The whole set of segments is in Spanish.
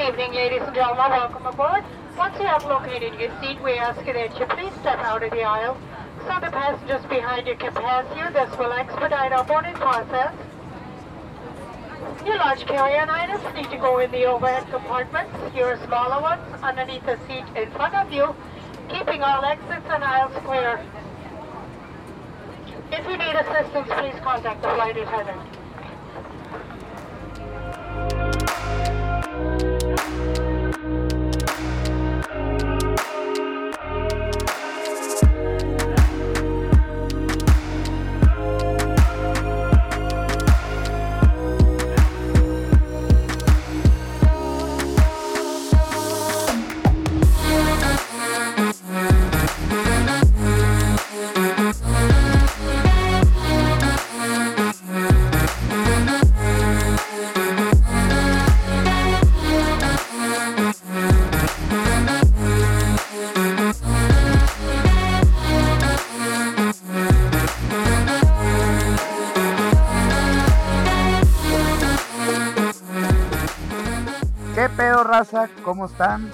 evening, ladies and gentlemen. Welcome aboard. Once you have located your seat, we ask you that you please step out of the aisle so the passengers behind you can pass you. This will expedite our boarding process. Your large carry-on items need to go in the overhead compartments. Your smaller ones underneath the seat in front of you, keeping all exits and aisles clear. If you need assistance, please contact the flight attendant. ¿Cómo están?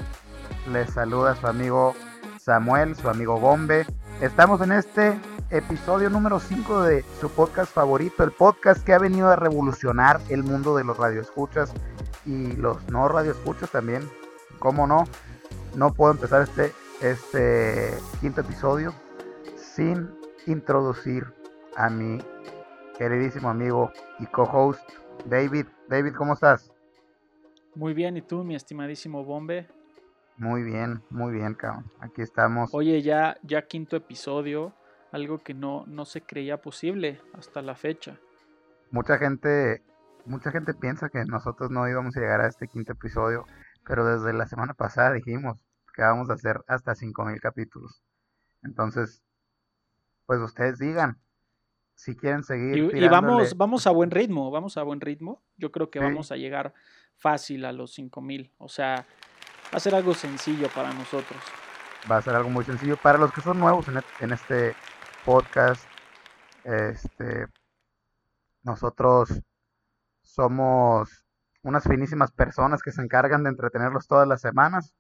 Les saluda su amigo Samuel, su amigo Bombe. Estamos en este episodio número 5 de su podcast favorito, el podcast que ha venido a revolucionar el mundo de los radioescuchas y los no radioescuchas también. ¿Cómo no? No puedo empezar este, este quinto episodio sin introducir a mi queridísimo amigo y co-host David. David, ¿cómo estás? Muy bien, ¿y tú, mi estimadísimo Bombe? Muy bien, muy bien, cabrón. Aquí estamos. Oye, ya, ya quinto episodio, algo que no, no se creía posible hasta la fecha. Mucha gente, mucha gente piensa que nosotros no íbamos a llegar a este quinto episodio, pero desde la semana pasada dijimos que vamos a hacer hasta 5000 capítulos. Entonces, pues ustedes digan si quieren seguir. Y, y vamos, vamos a buen ritmo, vamos a buen ritmo. Yo creo que Sí. vamos a llegar fácil a los 5000. O sea, va a ser algo sencillo para nosotros. va a ser algo muy sencillo para los que son nuevos en, e- en este podcast. Este, nosotros somos unas finísimas personas que se encargan de entretenerlos todas las semanas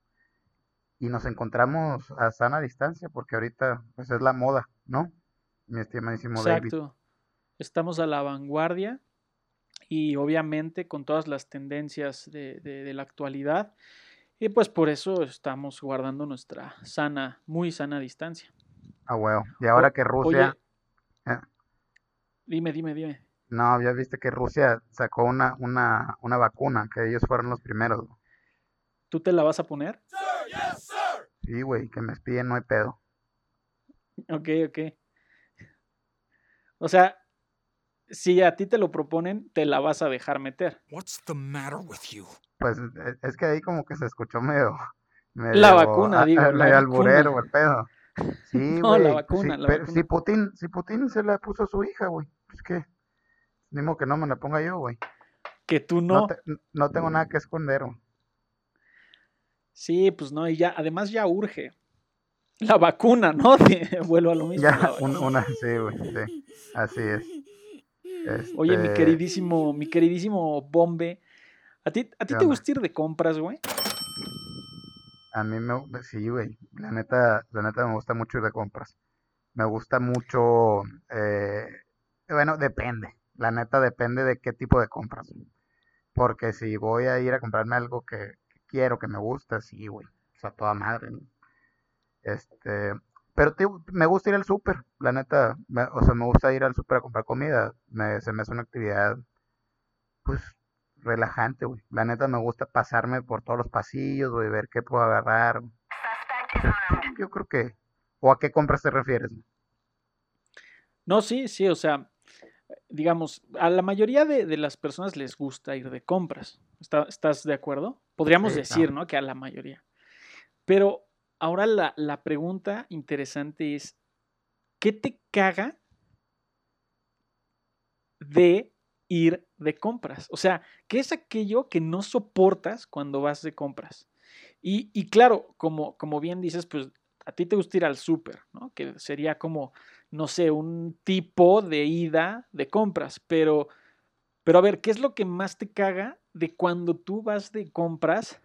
y nos encontramos a sana distancia porque ahorita pues es la moda, ¿no? Mi estimadísimo David. Exacto. Estamos a la vanguardia y obviamente con todas las tendencias de, de- de la actualidad. Y pues por eso estamos guardando nuestra sana, muy sana distancia. Ah, huevo. Y ahora O- que Rusia, Oye, eh, dime, dime, dime. no, ya viste que Rusia sacó una, una, una vacuna, que ellos fueron los primeros. ¿Tú te la vas a poner? Sí, güey, que me espíen, no hay pedo. Ok, ok. O sea, si a ti te lo proponen, te la vas a dejar meter. What's the matter with you? Pues e- es que ahí como que se escuchó medio, La vacuna, a- digo, a- la medio alburero vacuna. el pedo. Sí, No, la vacuna, la pero vacuna. si Putin, si Putin se la puso a su hija, güey, pues que, ni modo que no me la ponga yo, güey. Que tú No, no. te- no tengo nada que esconder, güey. Sí, pues no, y ya, además ya urge. La vacuna, ¿no? De- vuelvo a lo mismo. la Ya, un- una, sí, güey, sí, así es. Oye, mi Este, queridísimo, mi queridísimo Bombe, ¿a ti, a ti ¿Qué te gusta ir de compras, güey? A mí me, sí, güey, la neta, la neta me gusta mucho ir de compras. Me gusta mucho, eh, bueno, depende, la neta depende de qué tipo de compras. Porque si voy a ir a comprarme algo que, quiero, que me gusta, sí, güey, o sea, toda madre. Este, pero me gusta ir al súper, la neta, me- o sea, me gusta ir al súper a comprar comida. Me, se me hace una actividad, pues, relajante, güey. La neta me gusta pasarme por todos los pasillos, güey, ver qué puedo agarrar. Yo creo que, ¿o a qué compras te refieres? No, sí, sí, o sea, digamos, a la mayoría de, de las personas les gusta ir de compras. ¿Está- ¿Estás de acuerdo? Podríamos Sí, decir, no. ¿no? Que a la mayoría. Pero ahora la, la pregunta interesante es, ¿qué te caga de ir de compras? O sea, ¿qué es aquello que no soportas cuando vas de compras? Y, y claro, como, como bien dices, pues a ti te gusta ir al súper, ¿no? Que sería como, no sé, un tipo de ida de compras, pero, pero a ver, ¿qué es lo que más te caga de cuando tú vas de compras,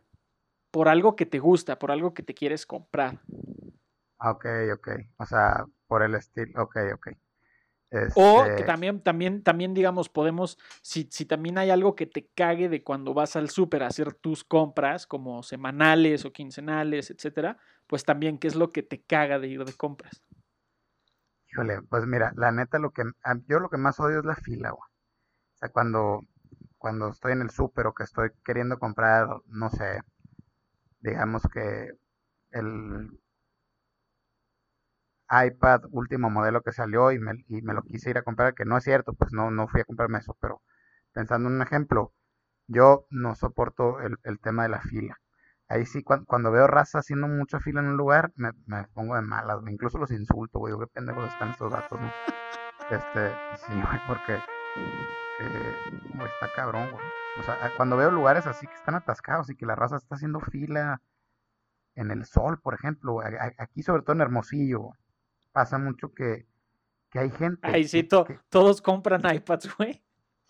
por algo que te gusta, por algo que te quieres comprar. Ok, ok. O sea, por el estilo. Ok, ok. O que Este, también, también, también, digamos, podemos, si, si también hay algo que te cague de cuando vas al súper a hacer tus compras, como semanales o quincenales, etcétera, pues también qué es lo que te caga de ir de compras. híjole, pues mira, la neta, lo que yo lo que más odio es la fila, güey. O sea, cuando, cuando estoy en el súper o que estoy queriendo comprar, no sé, digamos que el iPad último modelo que salió y me, y me lo quise ir a comprar, que no es cierto, pues no, no fui a comprarme eso, pero pensando en un ejemplo, yo no soporto el, el tema de la fila. Ahí sí, cuan- cuando, veo raza haciendo mucha fila en un lugar, me, me pongo de malas. Incluso los insulto, güey. Qué pendejos están estos datos, ¿no? Este, sí, güey, porque está cabrón, güey. O sea, cuando veo lugares así que están atascados y que la raza está haciendo fila en el sol, por ejemplo, aquí sobre todo en Hermosillo, pasa mucho que, que hay gente Ay, sí, to- que- todos compran iPads, güey.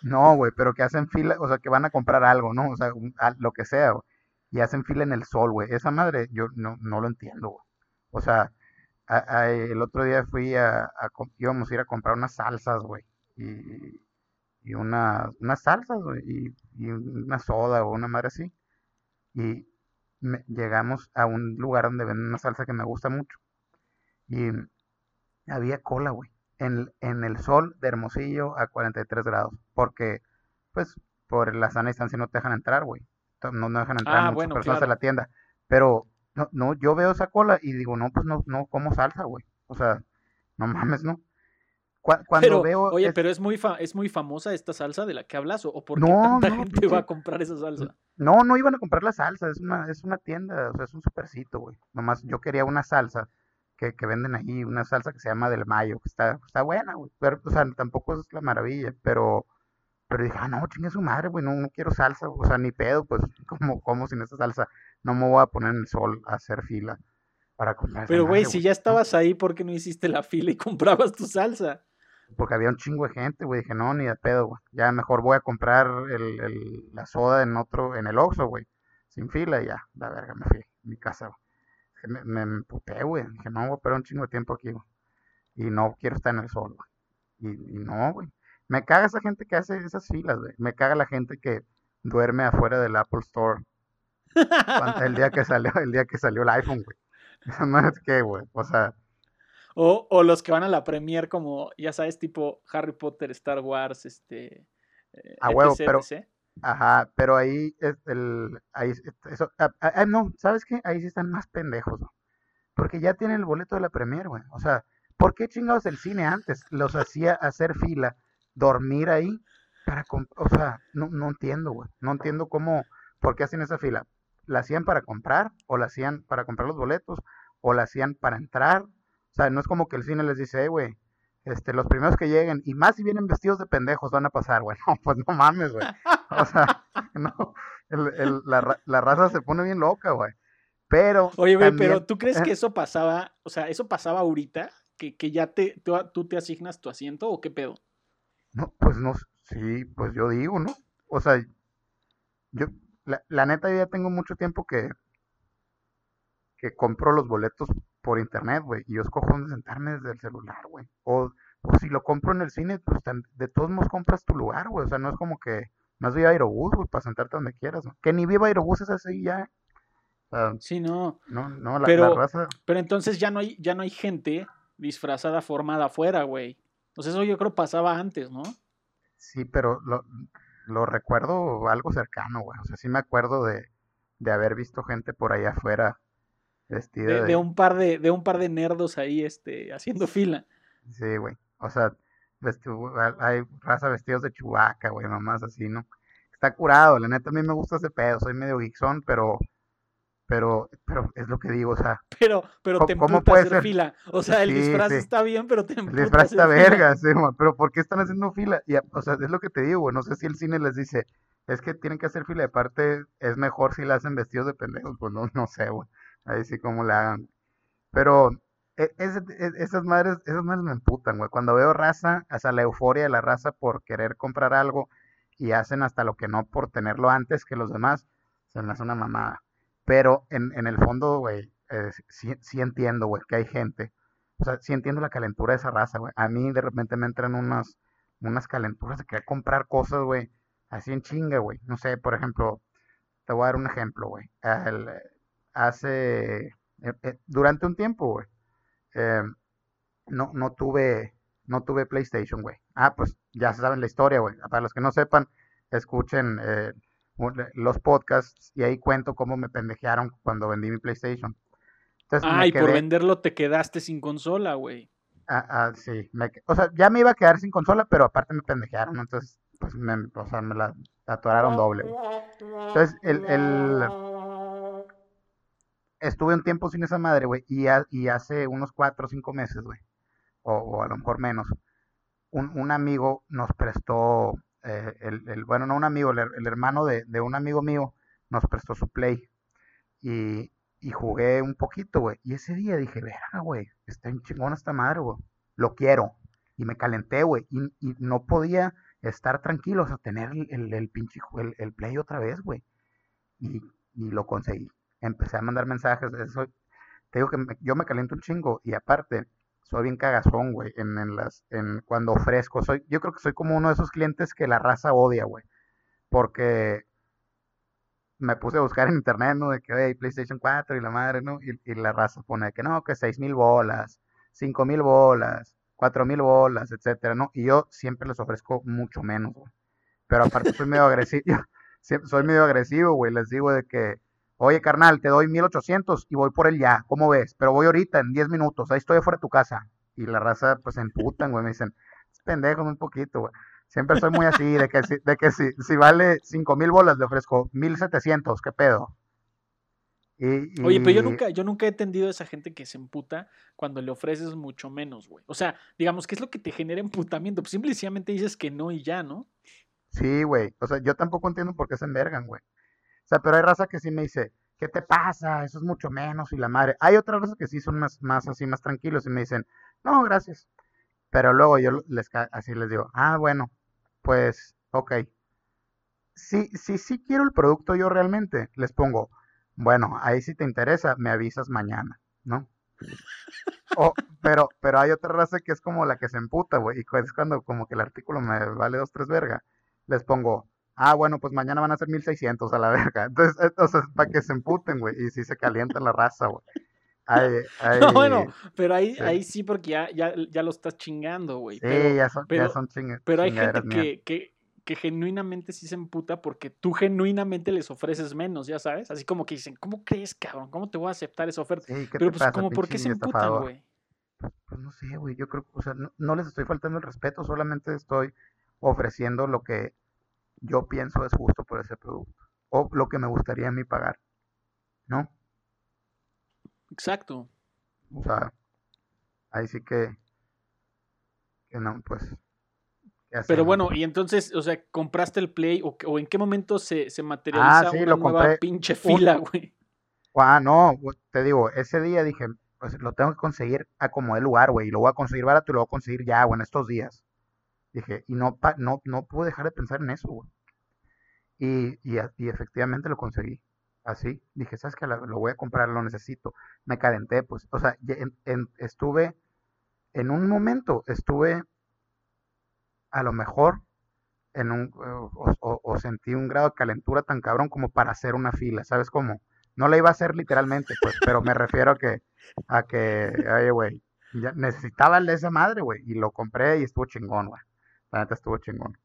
no, güey, pero que hacen fila, o sea, que van a comprar algo, ¿no? O sea, un- a- lo que sea, güey, y hacen fila en el sol, güey. Esa madre, yo no, no lo entiendo, güey. O sea, a- a- el otro día fui a, íbamos a ir a comprar unas salsas, güey, y, y una, unas salsas, y, y una soda o una madre así. Y me- llegamos a un lugar donde venden una salsa que me gusta mucho. Y había cola, güey, en, en el sol de Hermosillo a 43 grados. Porque, pues, por la sana distancia no te dejan entrar, güey. No, no dejan entrar Ah, muchas bueno, personas claro. a la tienda. Pero, no, no, yo veo esa cola y digo, no, pues no, no como salsa, güey. O sea, no mames, ¿no? Cuando Pero, veo... oye, es- pero es muy, fa- es muy famosa esta salsa de la que hablas, o, o por qué No, tanta no, gente va a comprar esa salsa. No, no iban a comprar la salsa, es una, es una tienda, o sea, es un supercito, güey. Nomás yo quería una salsa que, que venden ahí, una salsa que se llama del mayo, que está, está buena, güey. Pero, o sea, tampoco es la maravilla, pero, pero dije, ah, no, chingue su madre, güey, no, no quiero salsa, o sea, ni pedo, pues, como, como sin esa salsa, no me voy a poner en el sol a hacer fila para comprar Pero, güey, si ya estabas ahí, ¿por qué no hiciste la fila y comprabas tu salsa? Porque había un chingo de gente, güey, dije, no, ni de pedo, güey, ya mejor voy a comprar la soda en otro, en el Oxxo, güey, sin fila y ya, la verga, me fui a mi casa, güey. Me, me, me emputé, güey, dije, no, voy a esperar un chingo de tiempo aquí, güey, y no quiero estar en el sol, güey, y, y no, güey, me caga esa gente que hace esas filas, güey, me caga la gente que duerme afuera del Apple Store el día que salió, el día que salió el iPhone, güey, eso no es que, güey, o sea, O, o los que van a la premier como, ya sabes, tipo Harry Potter, Star Wars, este... eh, A huevo, etc, pero- etc. Ajá, pero ahí es el, ahí, es- eso, ah, ah, ah, no, ¿sabes qué? Ahí sí están más pendejos. Porque ya tienen el boleto de la premier, güey. O sea, ¿por qué chingados el cine antes los hacía hacer fila, dormir ahí para, o sea, no, no entiendo, güey. No entiendo cómo, por qué hacían esa fila. ¿La hacían para comprar? ¿O la hacían para comprar los boletos? ¿O la hacían para entrar? O sea, no es como que el cine les dice, "Eh, güey, este, los primeros que lleguen, y más si vienen vestidos de pendejos, van a pasar, güey. No, pues no mames, güey. O sea, no, el- el- la, la raza se pone bien loca, güey. Pero Oye, güey, también- pero ¿tú crees que eh, eso pasaba, o sea, eso pasaba ahorita? ¿Que, que ya te, tú, tú te asignas tu asiento o qué pedo? No, pues no, sí, pues yo digo, ¿no? O sea, yo, la, la neta, yo ya tengo mucho tiempo que, que compro los boletos por internet, güey, y yo escojo dónde sentarme desde el celular, güey. O, o si lo compro en el cine, pues de todos modos compras tu lugar, güey. O sea, no es como que más viva Aerobús, güey, para sentarte donde quieras, ¿no? Que ni viva Aerobús es así ya. O sea, Sí, no. no, no, la, Pero- la raza. Pero entonces ya no hay, ya no hay gente disfrazada formada afuera, güey. Entonces eso yo creo pasaba antes, ¿no? Sí, pero lo, lo recuerdo algo cercano, güey. O sea, sí me acuerdo de, de haber visto gente por ahí afuera vestida De, de... de un par de, de un par de nerdos ahí, este, haciendo fila. Sí, güey. O sea, hay raza vestidos de chubaca, güey, mamás así, ¿no? Está curado, la neta a mí me gusta ese pedo, soy medio geekzón, pero, pero, pero es lo que digo, o sea, Pero, pero ¿Cómo- te cómo puede hacer ser? fila. O sea, el Sí, disfraz sí. está bien, pero te el disfraz está verga, sí, güey, pero ¿por qué están haciendo fila? Y, o sea, es lo que te digo, güey, no sé si el cine les dice, es que tienen que hacer fila, y aparte es mejor si la hacen vestidos de pendejos, pues no, no sé, güey, ahí sí como le hagan. Pero e- e- esas madres, esas madres me emputan, güey, cuando veo raza, sea, la euforia de la raza por querer comprar algo y hacen hasta lo que no por tenerlo antes que los demás, se me hace una mamada. Pero en, en el fondo, güey, eh, sí, sí entiendo, güey, que hay gente. O sea, sí entiendo la calentura de esa raza, güey. A mí de repente me entran unas, unas calenturas de querer comprar cosas, güey, así en chinga, güey. No sé, por ejemplo, te voy a dar un ejemplo, güey. El- hace, eh, eh, durante un tiempo, güey, eh, no, no tuve, no tuve PlayStation, güey. Ah, pues ya saben la historia, güey. Para los que no sepan, escuchen eh, los podcasts y ahí cuento cómo me pendejearon cuando vendí mi PlayStation. Entonces me Ay, por venderlo te quedaste sin consola, güey. ah, ah, sí, me o sea, ya me iba a quedar sin consola, pero aparte me pendejearon, entonces, pues, me, o sea, me la atoraron doble, güey. Entonces, el, el, estuve un tiempo sin esa madre, güey, y, ha- y hace unos cuatro o cinco meses, güey, o, o a lo mejor menos, un, amigo nos prestó, eh, el, bueno, no un amigo, el, her- el hermano de, un amigo mío nos prestó su Play y, y jugué un poquito, güey, y ese día dije, verga, güey, está bien chingona esta madre, güey, lo quiero, y me calenté, güey, y, no podía estar tranquilo, o sea, tener el, el, pinche, el Play otra vez, güey, y, y lo conseguí. Empecé a mandar mensajes, eso, te digo que me- yo me caliento un chingo y aparte soy bien cagazón, güey, en, en las, en cuando ofrezco, soy, yo creo que soy como uno de esos clientes que la raza odia, güey, porque me puse a buscar en internet, ¿no? De que, hey, PlayStation 4 y la madre, ¿no? Y, y la raza pone que no, que seis mil bolas, cinco mil bolas, cuatro mil bolas, etcétera, ¿no? Y yo siempre les ofrezco mucho menos, güey. Pero aparte soy medio agresivo, soy medio agresivo, güey, les digo de que, oye, carnal, te doy 1800 y voy por el ya, ¿cómo ves? Pero voy ahorita, en 10 minutos, ahí estoy afuera de tu casa. Y la raza, pues, se emputan, güey, me dicen, es pendejo un poquito, güey. Siempre soy muy así, de que si, de que si, si vale 5 mil bolas, le ofrezco 1700, ¿qué pedo? Y, Oye, pero yo nunca, yo nunca he entendido a esa gente que se emputa cuando le ofreces mucho menos, güey. O sea, digamos, ¿qué es lo que te genera emputamiento? Pues simplemente dices que no y ya, ¿no? Sí, güey. O sea, yo tampoco entiendo por qué se envergan, güey. O sea, pero hay raza que sí me dice, ¿qué te pasa? Eso es mucho menos y la madre. Hay otras razas que sí son más, más así, más tranquilos y me dicen, no, gracias. Pero luego yo les así les digo, ah, bueno, pues, ok. Sí, sí, sí quiero el producto yo realmente. Les pongo, bueno, ahí si te interesa, me avisas mañana, ¿no? O, pero, pero hay otra raza que es como la que se emputa, güey, y es cuando como que el artículo me vale dos, tres verga. Les pongo, ah, bueno, pues mañana van a ser 1600 a la verga. Entonces, entonces para que se emputen, güey, y si se calienta la raza, güey. Hay, hay, No, bueno, pero ahí, sí. ahí sí, porque ya, ya, ya lo estás chingando, güey. sí, pero, ya son, ya pero- son chingue- pero hay gente que, que, que genuinamente sí se emputa porque tú genuinamente les ofreces menos, ya sabes. Así como que dicen, ¿cómo crees, cabrón? ¿Cómo te voy a aceptar esa oferta? Sí, ¿qué Pero te pues, pasa, como, ¿por qué se emputan, güey? Pues no sé, güey, yo creo, o sea, no, no les estoy faltando el respeto, solamente estoy ofreciendo lo que yo pienso es justo por ese producto, o lo que me gustaría a mí pagar, ¿no? Exacto. O sea, ahí sí que, que no, pues, ¿qué Pero bueno, y entonces, o sea, ¿compraste el Play o, o en qué momento se, se materializa Ah, sí, una lo nueva compré. pinche fila, güey? Ah, no, te digo, ese día dije, pues lo tengo que conseguir a como de lugar, güey, y lo voy a conseguir barato y lo voy a conseguir ya, güey, en estos días. Dije, y no, pa- no, no pude dejar de pensar en eso, güey. Y, y, y efectivamente lo conseguí. Así, dije, ¿sabes qué? Lo, voy a comprar, lo necesito. Me calenté, pues, o sea, en- estuve, en un momento, estuve a lo mejor en un, o, sentí un grado de calentura tan cabrón como para hacer una fila, ¿sabes cómo? No la iba a hacer literalmente, pues, pero me refiero a que, a que, oye, güey, necesitaba de esa madre, güey, y lo compré y estuvo chingón, güey. La neta estuvo chingón.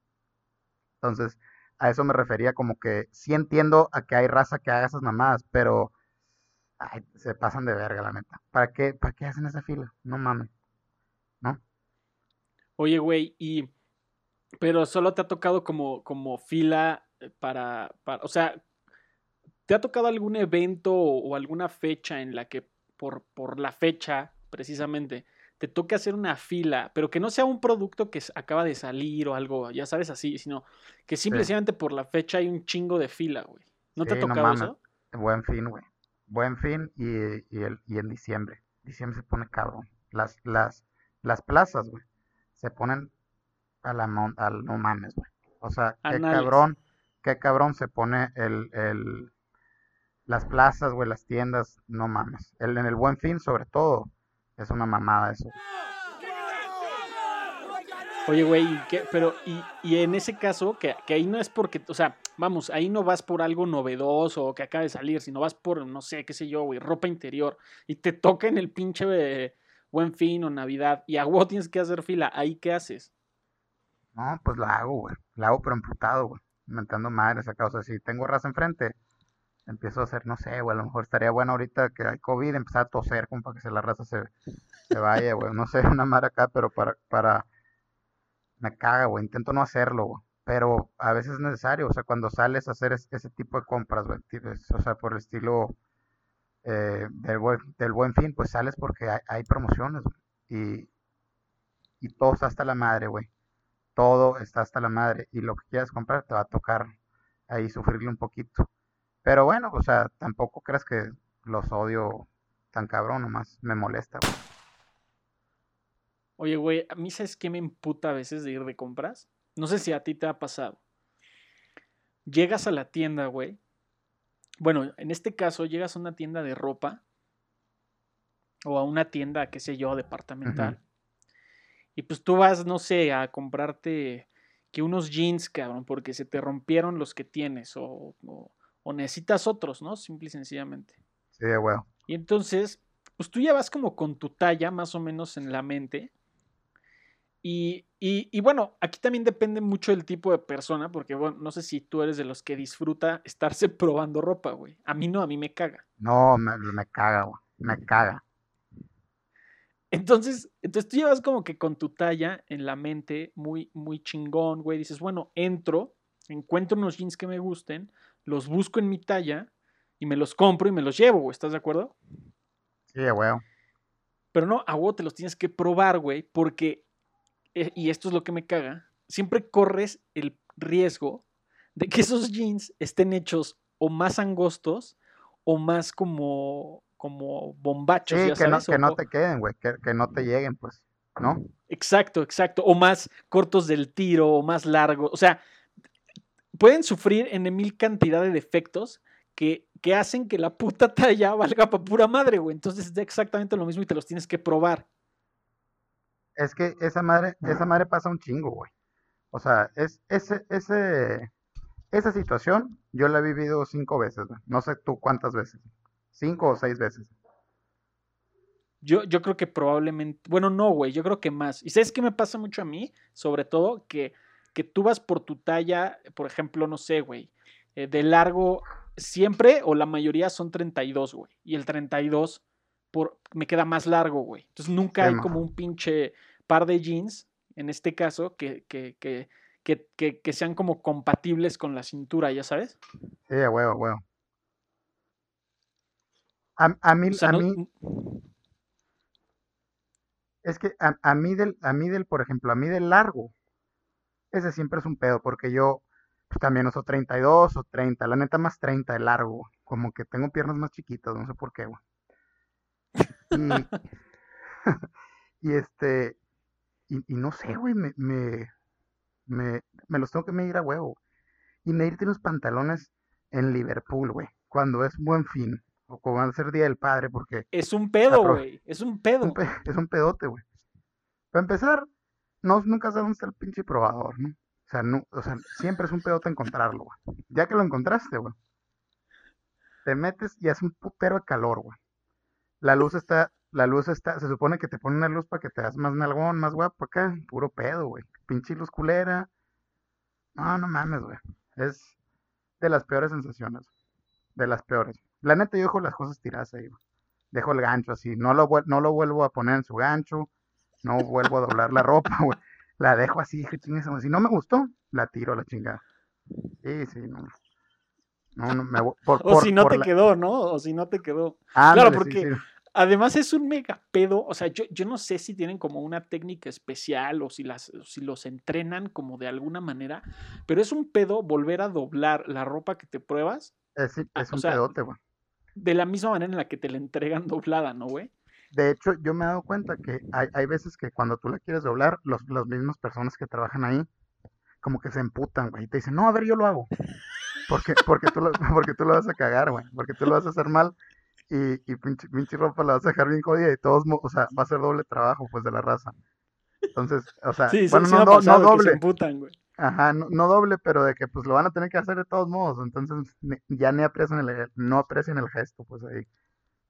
Entonces, a eso me refería como que sí entiendo a que hay raza que haga esas mamadas, pero ay, se pasan de verga, la neta. ¿Para qué, para qué hacen esa fila? No mames. ¿No? Oye, güey, y. Pero solo te ha tocado como, como fila eh, para, para. O sea, ¿te ha tocado algún evento o, o alguna fecha en la que por, por la fecha, precisamente, te toque hacer una fila, pero que no sea un producto que acaba de salir o algo, ya sabes, así, sino que simplemente por la fecha hay un chingo de fila, güey. ¿No te ha no tocado mames. eso? Buen fin, güey. Buen fin y, y, el, y en diciembre. Diciembre se pone cabrón. Las, las, las plazas, güey, se ponen a la mon- al no mames, güey. O sea, qué cabrón, qué cabrón se pone el, el, Las plazas, güey, las tiendas, no mames. El, en el buen fin, sobre todo, es una mamada eso. Oye, güey, pero y, y en ese caso, que, que ahí no es porque, o sea, vamos, ahí no vas por algo novedoso o que acaba de salir, sino vas por, no sé, qué sé yo, güey, ropa interior, y te toca en el pinche eh, buen fin o Navidad, y a tienes que hacer fila, ¿ahí qué haces? No, pues la hago, güey. La hago pero emputado, güey. Inventando madres acá. O sea, si tengo raza enfrente, empiezo a hacer, no sé, güey. A lo mejor estaría bueno ahorita que hay COVID, empezar a toser como para que se la raza se, se vaya, güey. No sé, una madre acá, pero para, para... Me caga, güey. Intento no hacerlo, güey. Pero a veces es necesario. O sea, cuando sales a hacer es- ese tipo de compras, güey. tipo, es- O sea, por el estilo eh, del, buen, del buen fin, pues sales porque hay, hay promociones, güey. Y, y todo está hasta la madre, güey todo está hasta la madre y lo que quieras comprar te va a tocar ahí sufrirle un poquito. Pero bueno, o sea, tampoco creas que los odio tan cabrón, nomás me molesta. güey. Oye, güey, a mí sabes qué me emputa a veces de ir de compras. No sé si a ti te ha pasado. Llegas a la tienda, güey. Bueno, en este caso, llegas a una tienda de ropa o a una tienda, qué sé yo, departamental. Y pues tú vas, no sé, a comprarte que unos jeans, cabrón, porque se te rompieron los que tienes o, o- o necesitas otros, ¿no? Simple y sencillamente. Sí, güey. Y entonces, pues tú ya vas como con tu talla más o menos en la mente. Y, y- y bueno, aquí también depende mucho del tipo de persona, porque bueno, no sé si tú eres de los que disfruta estarse probando ropa, güey. A mí no, a mí me caga. No, me, me caga, güey. Me caga. Entonces, entonces tú llevas como que con tu talla en la mente muy, muy chingón, güey. Dices, bueno, entro, encuentro unos jeans que me gusten, los busco en mi talla y me los compro y me los llevo, güey. ¿Estás de acuerdo? Sí, güey. Pero no, a vos te los tienes que probar, güey, porque, eh, y esto es lo que me caga, siempre corres el riesgo de que esos jeans estén hechos o más angostos o más como, como bombachos, Sí, ya que no, sabes. que o- no o- te queden, güey. Que, que no te lleguen, pues. ¿No? Exacto, exacto. O más cortos del tiro, o más largos. O sea, pueden sufrir en mil cantidad de defectos que, que hacen que la puta talla valga para pura madre, güey. Entonces es exactamente lo mismo y te los tienes que probar. Es que esa madre, esa madre pasa un chingo, güey. O sea, es, ese, ese, esa situación yo la he vivido cinco veces, güey. No sé tú cuántas veces. Cinco o seis veces. Yo, yo creo que probablemente, bueno, no, güey, yo creo que más. ¿Y sabes qué me pasa mucho a mí? Sobre todo que, que tú vas por tu talla, por ejemplo, no sé, güey, eh, de largo, siempre o la mayoría son 32, güey. Y el 32 por, me queda más largo, güey. Entonces nunca hay mo. como un pinche par de jeans, en este caso, que, que, que, que, sean como compatibles con la cintura, ¿ya sabes? Sí, a huevo, a huevo. A, a mí, O sea, a no- mí, es que a, a mí del, a mí del, por ejemplo, a mí del largo, ese siempre es un pedo, porque yo pues, también uso 32 o 30, la neta más 30 de largo, como que tengo piernas más chiquitas, no sé por qué, güey. Y, y este, y, y no sé, güey, me, me, me, me los tengo que medir a huevo. Y medirte unos pantalones en Liverpool, güey, cuando es buen fin, o cuando va a ser Día del Padre, porque es un pedo, güey. Es un es pedo. un, pe- es un pedote, güey. Para empezar, no, nunca sabes dónde está el pinche probador, ¿no? O sea, no, o sea, siempre es un pedote encontrarlo, güey. Ya que lo encontraste, güey. Te metes y hace un putero de calor, güey. La luz está, la luz está, se supone que te pone una luz para que te hagas más nalgón, más guapo acá. Puro pedo, güey. Pinche luz culera. No, no mames, güey. Es de las peores sensaciones. De las peores. La neta, yo dejo las cosas tiradas ahí, güey. Dejo el gancho así. No lo vuelvo a poner en su gancho. No vuelvo a doblar la ropa, güey. La dejo así, madre. Si no me gustó, la tiro a la chingada. Sí, sí, no. No, no, me voy. Por, O por- si no por te la- quedó, ¿no? O si no te quedó. Ándale, sí, porque- sí. Además es un mega pedo, o sea, yo, yo no sé si tienen como una técnica especial o si, las, si los entrenan como de alguna manera, pero es un pedo volver a doblar la ropa que te pruebas Es, Ah, o un sea, pedote, güey. de la misma manera en la que te la entregan doblada, ¿no, güey? De hecho, yo me he dado cuenta que hay, hay veces que cuando tú la quieres doblar, los, las mismas personas que trabajan ahí, como que se emputan, güey, y te dicen, no, a ver, yo lo hago. Porque, porque, tú lo, porque tú lo vas a cagar, güey. Porque tú lo vas a hacer mal y, y pinche, pinche ropa la vas a dejar bien jodida y todos, o sea, va a ser doble trabajo, pues, de la raza. Entonces, o sea, Sí, bueno, sí no, do- no doble, emputan, ajá, no, no doble, pero de que, pues, lo van a tener que hacer de todos modos. Entonces, ni- ya ni aprecian el, no aprecian el gesto, pues, ahí,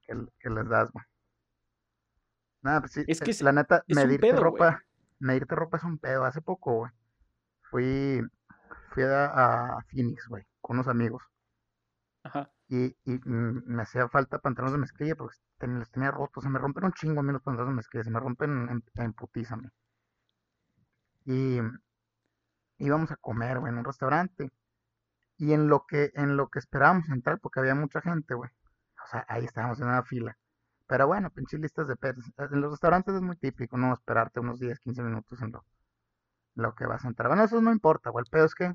que, que les das, güey. Nada, pues sí, Es que eh, es- la neta, es medirte pedo, ropa, medirte ropa es un pedo. Hace poco, güey, fui, fui a, a Phoenix, güey, con unos amigos. Ajá. Y, y me hacía falta pantalones de mezclilla porque ten- los tenía rotos. Se me rompen un chingo a mí los pantalones de mezclilla. Se me rompen en, en. Y íbamos a comer, güey, en un restaurante. Y en lo que, en lo que esperábamos entrar, porque había mucha gente, güey. O sea, ahí estábamos en una fila. Pero bueno, pinches listas de pedos. En los restaurantes es muy típico, ¿no? Esperarte unos 10, 15 minutos en lo, lo que vas a entrar. Bueno, eso no importa, güey. El pedo es que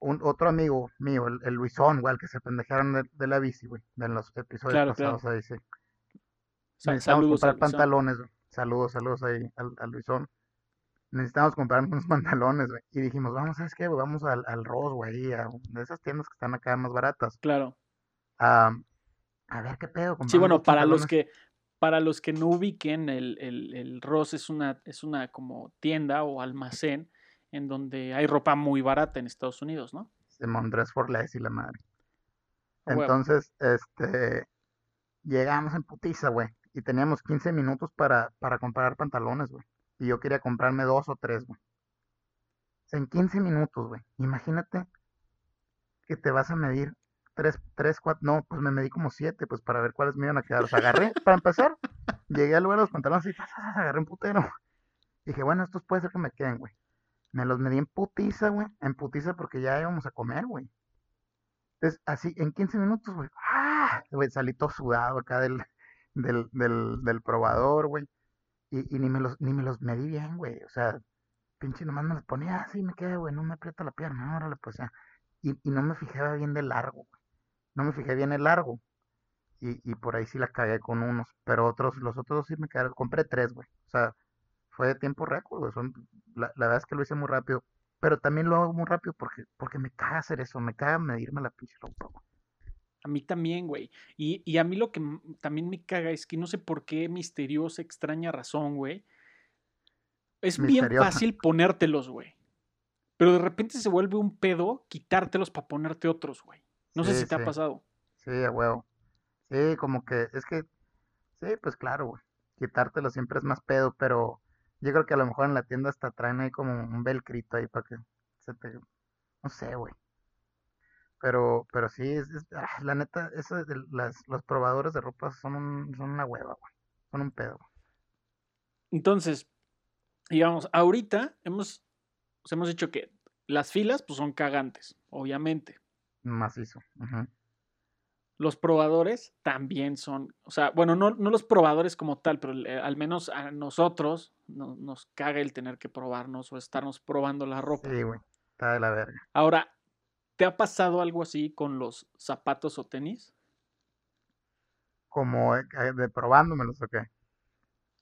un otro amigo mío, el, el Luisón, güey, el que se pendejaron de, de la bici, güey, de los episodios Claro, pasados, ahí sí. Sa- Necesitamos saludos comprar pantalones, güey. Saludos, saludos ahí al, al Luisón. Necesitamos comprar unos pantalones, güey. Y dijimos, vamos, ¿sabes qué, güey? Vamos al, al Ross, güey, a de esas tiendas que están acá más baratas. Claro. A ver qué pedo, Sí, bueno, para los que para los que no ubiquen, el, el, el Ross es una, es una como tienda o almacén en donde hay ropa muy barata en Estados Unidos, ¿no? Simón Dress for Less y la madre. Entonces, este, llegamos en putiza, güey, y teníamos 15 minutos para, para comprar pantalones, güey. Y yo quería comprarme dos o tres, güey. En 15 minutos, güey. Imagínate que te vas a medir tres, tres, cuatro, no, pues me medí como siete, pues para ver cuáles me iban a quedar. Sea, agarré, para empezar, llegué al lugar de los pantalones y agarré un putero. Dije, bueno, estos puede ser que me queden, güey. Me los medí en putiza, güey. En putiza porque ya íbamos a comer, güey. Entonces, así, en 15 minutos, güey. ¡Ah! Güey, salí todo sudado acá del, del, del, del probador, güey. Y, y ni me los, ni me los medí bien, güey. O sea, pinche nomás me los ponía así, me quedé, güey, no me aprieta la pierna, órale, pues ya. Y, y no me fijaba bien de largo, güey. No me fijé bien el largo. Y, y por ahí sí la cagué con unos. Pero otros, los otros sí me quedaron. Compré tres, güey. O sea, fue de tiempo récord, güey. Son, la, la verdad es que lo hice muy rápido. Pero también lo hago muy rápido porque, porque me caga hacer eso. Me caga medirme la pinche ropa, güey. A mí también, güey. Y, y a mí lo que también me caga es que no sé por qué misteriosa, extraña razón, güey. Es bien fácil ponértelos, güey. Pero de repente se vuelve un pedo quitártelos para ponerte otros, güey. No sé Sí, si te ha pasado. Sí, a huevo. Sí, como que, es que, sí, pues claro, güey. Quitártelo siempre es más pedo, pero yo creo que a lo mejor en la tienda hasta traen ahí como un velcrito ahí para que se te, no sé, güey. Pero, pero sí, es, es- ah, la neta, eso de las, los probadores de ropa son, un- son una hueva, güey. Son un pedo. Entonces, digamos, ahorita hemos, os hemos dicho que las filas pues son cagantes, obviamente. Macizo. Los probadores también son, o sea, bueno, no, no los probadores como tal, pero eh, al menos a nosotros no- nos caga el tener que probarnos o estarnos probando la ropa. Sí, güey. Está de la verga. Ahora, ¿te ha pasado algo así con los zapatos o tenis? Como eh, de probándomelos, ¿o qué?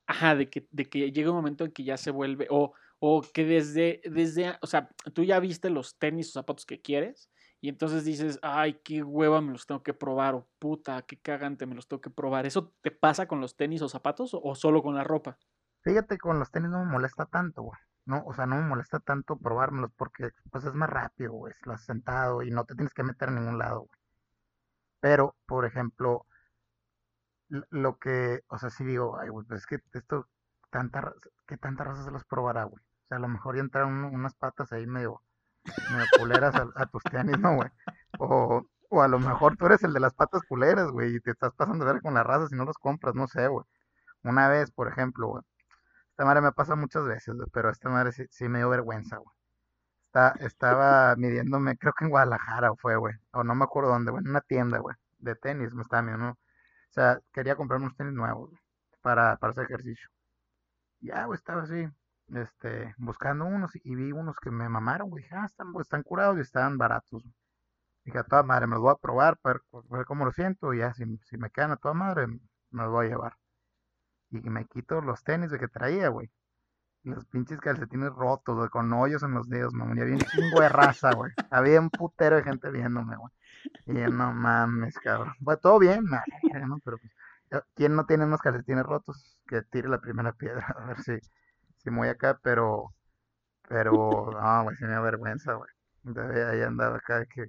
Ajá, de que, de que llega un momento en que ya se vuelve, o, o que desde, desde, o sea, tú ya viste los tenis o zapatos que quieres, y entonces dices, ay, qué hueva, me los tengo que probar, o puta, qué cagante, me los tengo que probar. ¿Eso te pasa con los tenis o zapatos o, solo con la ropa? Fíjate, con los tenis no me molesta tanto, güey. No, o sea, no me molesta tanto probármelos porque pues es más rápido, güey. Lo has sentado y no te tienes que meter en ningún lado, güey. Pero, por ejemplo, lo que, o sea, sí digo, ay, güey, pues es que esto, tanta, ¿qué tanta se los probará, güey? O sea, a lo mejor ya entraron un- unas patas ahí medio, medio culeras a, a tus tenis, ¿no, güey? O, o a lo mejor tú eres el de las patas culeras, güey, y te estás pasando de ver con la raza si no los compras, no sé, güey. Una vez, por ejemplo, güey. Esta madre me pasa muchas veces, güey, pero esta madre sí, sí me dio vergüenza, güey. Está, estaba midiéndome, creo que en Guadalajara fue, güey, o no me acuerdo dónde, güey, en una tienda, güey, de tenis me estaba midiendo. O sea, quería comprarme unos tenis nuevos, güey, para, para hacer ejercicio. Ya, güey, estaba así, este, buscando unos y, vi unos que me mamaron, güey, dije, ah, están, güey, están curados y están baratos. Dije, a toda madre, me los voy a probar para ver, ver cómo lo siento y ya, si, me quedan a toda madre, me los voy a llevar. Y me quito los tenis de que traía, güey. Los pinches calcetines rotos, güey, con hoyos en los dedos, mamá. Y había un chingo de raza, güey. Había un putero de gente viéndome, güey. Y yo, no mames, cabrón. Bueno, todo bien, madre, ¿no? Pero pues, ¿quién no tiene unos calcetines rotos? Que tire la primera piedra, a ver si, me voy acá, pero, pero, no, güey, sí me da vergüenza, güey. Entonces, ahí andaba acá de que,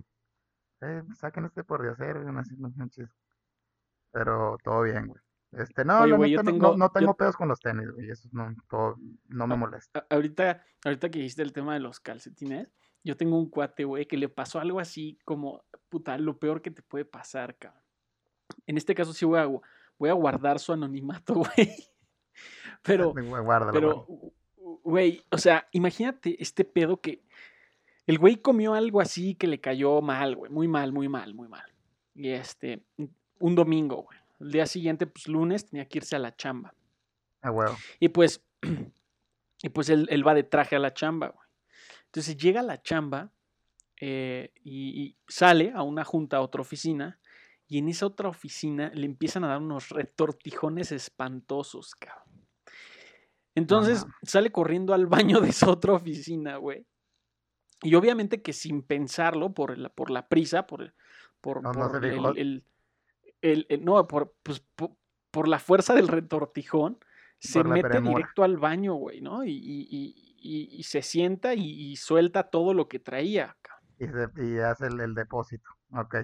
eh, saquen este por Dios, güey, así, no manches. Pero todo bien, güey. Este, no, Oye, la yo neta, no- tengo- no, no tengo yo- pedos con los tenis, güey. Eso no, todo, no me molesta. A- Ahorita, ahorita que dijiste el tema de los calcetines, yo tengo un cuate, güey, que le pasó algo así como, puta, lo peor que te puede pasar, cabrón. En este caso sí voy a, voy a guardar su anonimato, güey. Pero, Güey, guárdalo, pero, güey. güey, o sea, imagínate este pedo que el güey comió algo así que le cayó mal, güey, muy mal, muy mal, muy mal. Y este, un domingo, güey. El día siguiente, pues lunes, tenía que irse a la chamba. A huevo. Y pues, y pues él, él va de traje a la chamba, güey. Entonces llega a la chamba eh, y, y sale a una junta, a otra oficina, y en esa otra oficina le empiezan a dar unos retortijones espantosos, cabrón. Entonces Ajá. sale corriendo al baño de esa otra oficina, güey. Y obviamente que sin pensarlo, por la, por la prisa, por, por, No, por el, el- el- el- no, por, pues, por, por la fuerza del retortijón, se mete directo al baño, güey, ¿no? Y, y- y- y- y se sienta y, suelta todo lo que traía. Y, se- y hace el, depósito. Ok.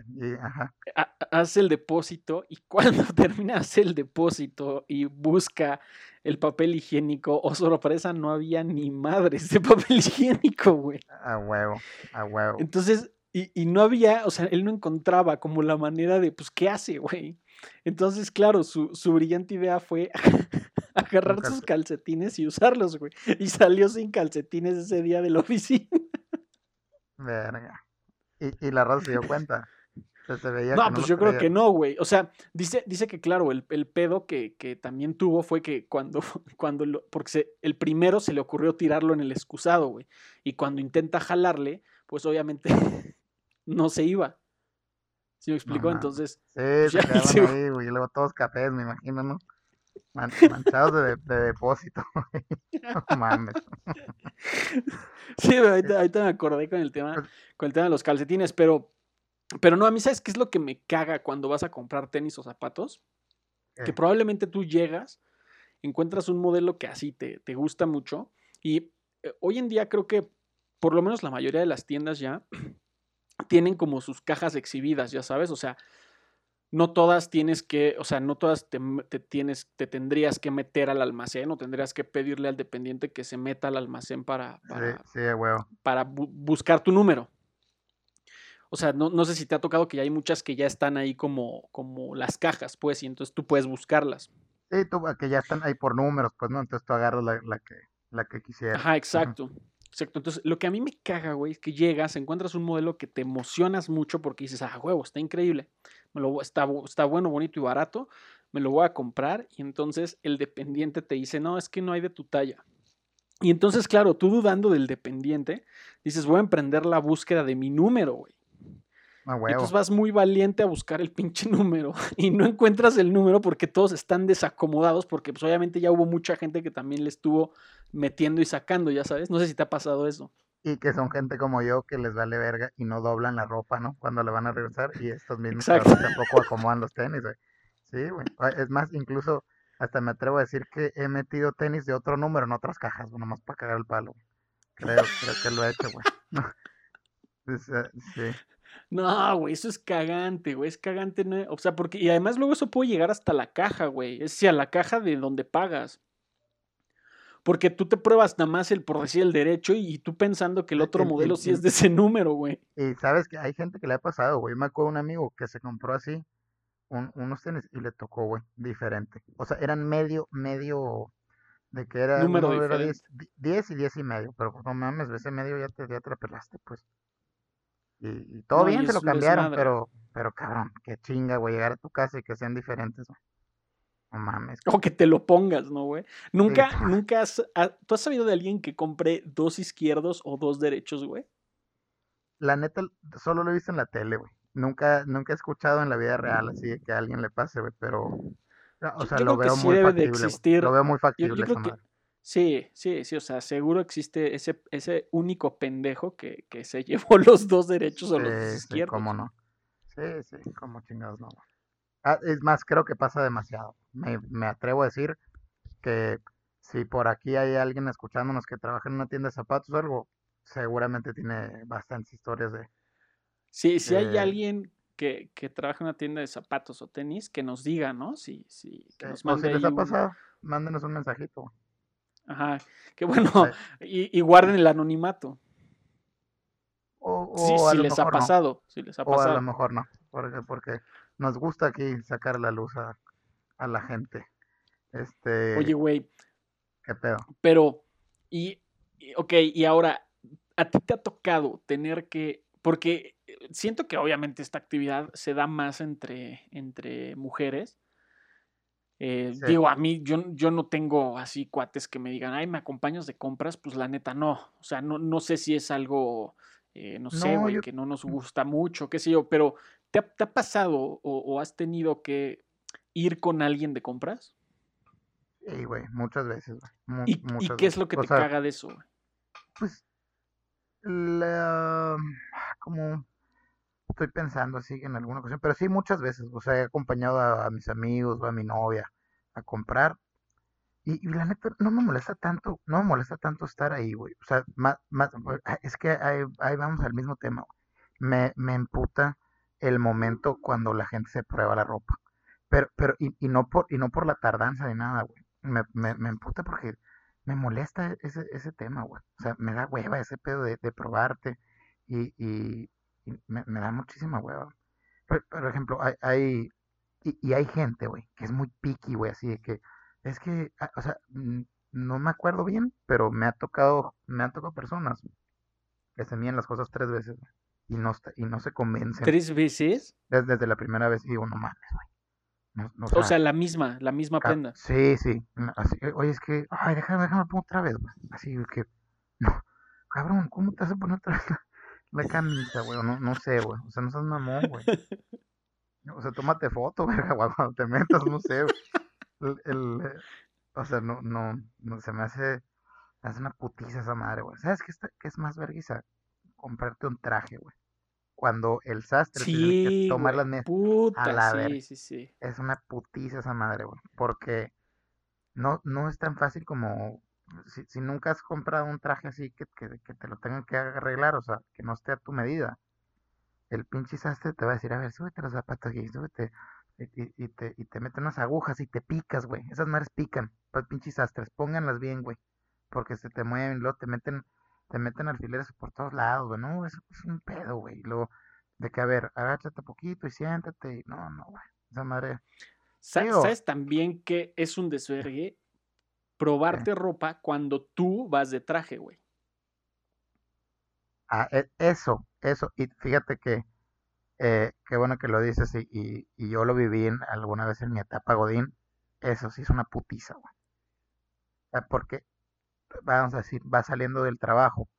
Ajá. Ha- Hace el depósito y cuando termina hace el depósito y busca el papel higiénico, o sorpresa, no había ni madres de papel higiénico, güey. A huevo. A huevo. Entonces, y, y no había, o sea, él no encontraba como la manera de, pues, ¿qué hace, güey? Entonces, claro, su, su brillante idea fue agarrar sus calce- calcetines y usarlos, güey. Y salió sin calcetines ese día de la oficina. Verga. Y, y la raza se dio cuenta. Se, se veía No, que no pues yo creo que no, güey. O sea, dice, dice que, claro, el, el pedo que, que también tuvo fue que cuando, cuando lo- porque se- el primero se le ocurrió tirarlo en el excusado, güey. Y cuando intenta jalarle, pues obviamente no se iba. ¿Sí me explicó? Entonces, Sí, pues se quedaban se- ahí, güey. Y luego todos cafés, me imagino, ¿no? Man- manchados de, de depósito, güey. No mames. Sí, ahorita me acordé con el tema, Pues con el tema de los calcetines, pero, pero no, a mí, ¿sabes qué es lo que me caga cuando vas a comprar tenis o zapatos? Que ¿Qué? probablemente tú llegas, encuentras un modelo que así te, te gusta mucho y eh, hoy en día creo que por lo menos la mayoría de las tiendas ya tienen como sus cajas exhibidas, ya sabes, o sea, no todas tienes que, o sea, no todas te, tienes, te tendrías que meter al almacén o tendrías que pedirle al dependiente que se meta al almacén para, para, sí, a huevo. para bu- buscar tu número. O sea, no, no sé si te ha tocado que ya hay muchas que ya están ahí como, como las cajas, pues, y entonces tú puedes buscarlas. Sí, tú, que ya están ahí por números, pues, ¿no? Entonces tú agarras la, la que, la que quisieras. Ajá, exacto. Exacto. Entonces, lo que a mí me caga, güey, es que llegas, encuentras un modelo que te emocionas mucho porque dices, ah, huevo, está increíble. Me lo, está, está bueno, bonito y barato. Me lo voy a comprar. Y entonces el dependiente te dice, no, es que no hay de tu talla. Y entonces, claro, tú dudando del dependiente, dices, voy a emprender la búsqueda de mi número, güey. A Y huevo. entonces vas muy valiente a buscar el pinche número y no encuentras el número porque todos están desacomodados porque pues obviamente ya hubo mucha gente que también le estuvo metiendo y sacando, ya sabes. No sé si te ha pasado eso. Y que son gente como yo que les vale verga y no doblan la ropa, ¿no? Cuando le van a regresar y estos mismos tampoco acomodan los tenis, güey. Sí, güey. Ah, Es más, incluso hasta me atrevo a decir que he metido tenis de otro número en otras cajas, güey, nomás para cagar el palo. Creo, creo que lo he hecho, güey. Eh, sí. No, güey, eso es cagante, güey, es cagante. ¿no? O sea, porque, y además luego eso puede llegar hasta la caja, güey. Es decir, a la caja de donde pagas. Porque tú te pruebas nada más el, por decir, el derecho y, y tú pensando que el El- otro el- modelo el- sí es el- de ese número, güey. Y sabes que hay gente que le ha pasado, güey. Me acuerdo de un amigo que se compró así un- unos tenis y le tocó, güey, diferente. O sea, eran medio, medio de que era Número uno era diferente. 10, di- 10 y 10 y medio, pero pues, no mames, ese medio ya te, ya te la pelaste, pues. Y, y todo No, y bien, se lo cambiaron, pero, pero cabrón, qué chinga, güey, llegar a tu casa y que sean diferentes, güey. No mames. O que te lo pongas, ¿no, güey? Nunca, Sí. nunca has, ha- ¿tú has sabido de alguien que compre dos izquierdos o dos derechos, güey? La neta, solo lo he visto en la tele, güey. Nunca, nunca he escuchado en la vida real así que a alguien le pase, güey, pero, o sea, yo lo veo sí factible, Lo veo muy factible yo creo que. Sí, sí, sí, o sea, seguro existe ese, ese único pendejo que, que se llevó los dos derechos o los dos Sí, sí, izquierdos. cómo no. Sí, sí, como chingados no. Ah, es más, creo que pasa demasiado. Me, me atrevo a decir que si por aquí hay alguien escuchándonos que trabaja en una tienda de zapatos o algo, seguramente tiene bastantes historias de... Sí, si hay alguien que, que trabaja en una tienda de zapatos o tenis, que nos diga, ¿no? Si, si, que nos o mande si les ha un- pasado, mándenos un mensajito. Ajá, que bueno, Eh, y, y guarden el anonimato. O, o a si les ha no. pasado, si les ha O a pasado. lo mejor no, porque, porque nos gusta aquí sacar la luz a, a la gente. Este, Oye, güey, qué pedo. pero, y, y- ok, y ahora, ¿a ti te ha tocado tener que, porque eh, siento que obviamente esta actividad se da más entre, entre mujeres. Eh, Sí. Digo, a mí, yo, yo no tengo así cuates que me digan, ay, ¿me acompañas de compras? Pues la neta no. O sea, no, no sé si es algo, eh, no sé, güey, yo- que no nos gusta mucho, qué sé yo, pero ¿te ha, te ha pasado o, o has tenido que ir con alguien de compras? Sí, güey, muchas veces, güey. mu- ¿Y, qué es lo que O te sea, caga de eso? Pues, la, como estoy pensando así en alguna ocasión, pero sí muchas veces, o sea, he acompañado a, mis amigos o a mi novia a comprar y, la neta no me molesta tanto, no me molesta tanto estar ahí, güey, o sea, más, más, es que ahí, vamos al mismo tema. Me, me emputa el momento cuando la gente se prueba la ropa, pero, pero, y, y no por, y no por la tardanza ni nada, güey, me, me, me emputa porque me molesta ese, ese tema, güey. O sea, me da hueva ese pedo de, de probarte y, y, y me, me da muchísima hueva. Por, por ejemplo, hay, hay y, y hay gente, güey, que es muy picky, güey, así de que, es que, ah, o sea, no me acuerdo bien, pero me ha tocado, me han tocado personas que se miden las cosas tres veces, y no, está- y no se convencen ¿Tres veces? desde, desde la primera vez y digo, no mames, güey. No, no, O sea, la misma, la misma Ca- prenda. Sí, sí. Así, oye, es que, ay, déjame, déjame pongo otra vez, güey. Así que, no, cabrón, ¿cómo te vas a poner otra vez la, camisa, güey? No, no sé, güey. O sea, no seas mamón, güey. O sea, tómate foto, güey, cuando te metas, no sé, güey. El, el, o sea, no, no, no, se me hace, me hace una putiza esa madre, güey. ¿Sabes qué, está, qué es más vergüenza? Comprarte un traje, güey. Cuando el sastre tiene que tomar güey, las medidas puta, la sí, verga. sí, sí. es una putiza esa madre, güey. Porque no, no es tan fácil como si, si nunca has comprado un traje así que, que, que te lo tengan que arreglar, o sea, que no esté a tu medida. El pinche sastre te va a decir, a ver, súbete los zapatos aquí, súbete. Y, y- y te, y te mete unas agujas y te picas, güey. Esas madres pican. Pues pinches sastres, pónganlas bien, güey. Porque se te mueven, luego te meten, te meten alfileres por todos lados, güey. No, es, es un pedo, güey. Y luego, de que, a ver, agáchate poquito y siéntate. Y no, no, güey. Esa madre. ¿Sabes también que es un desvergue probarte ropa cuando tú vas de traje, güey? Ah, e- eso, eso. Y fíjate que, eh, qué bueno que lo dices y, y, y yo lo viví en, alguna vez en mi etapa Godín. Eso sí es una putiza, güey. Sea, porque, vamos a decir, vas saliendo del trabajo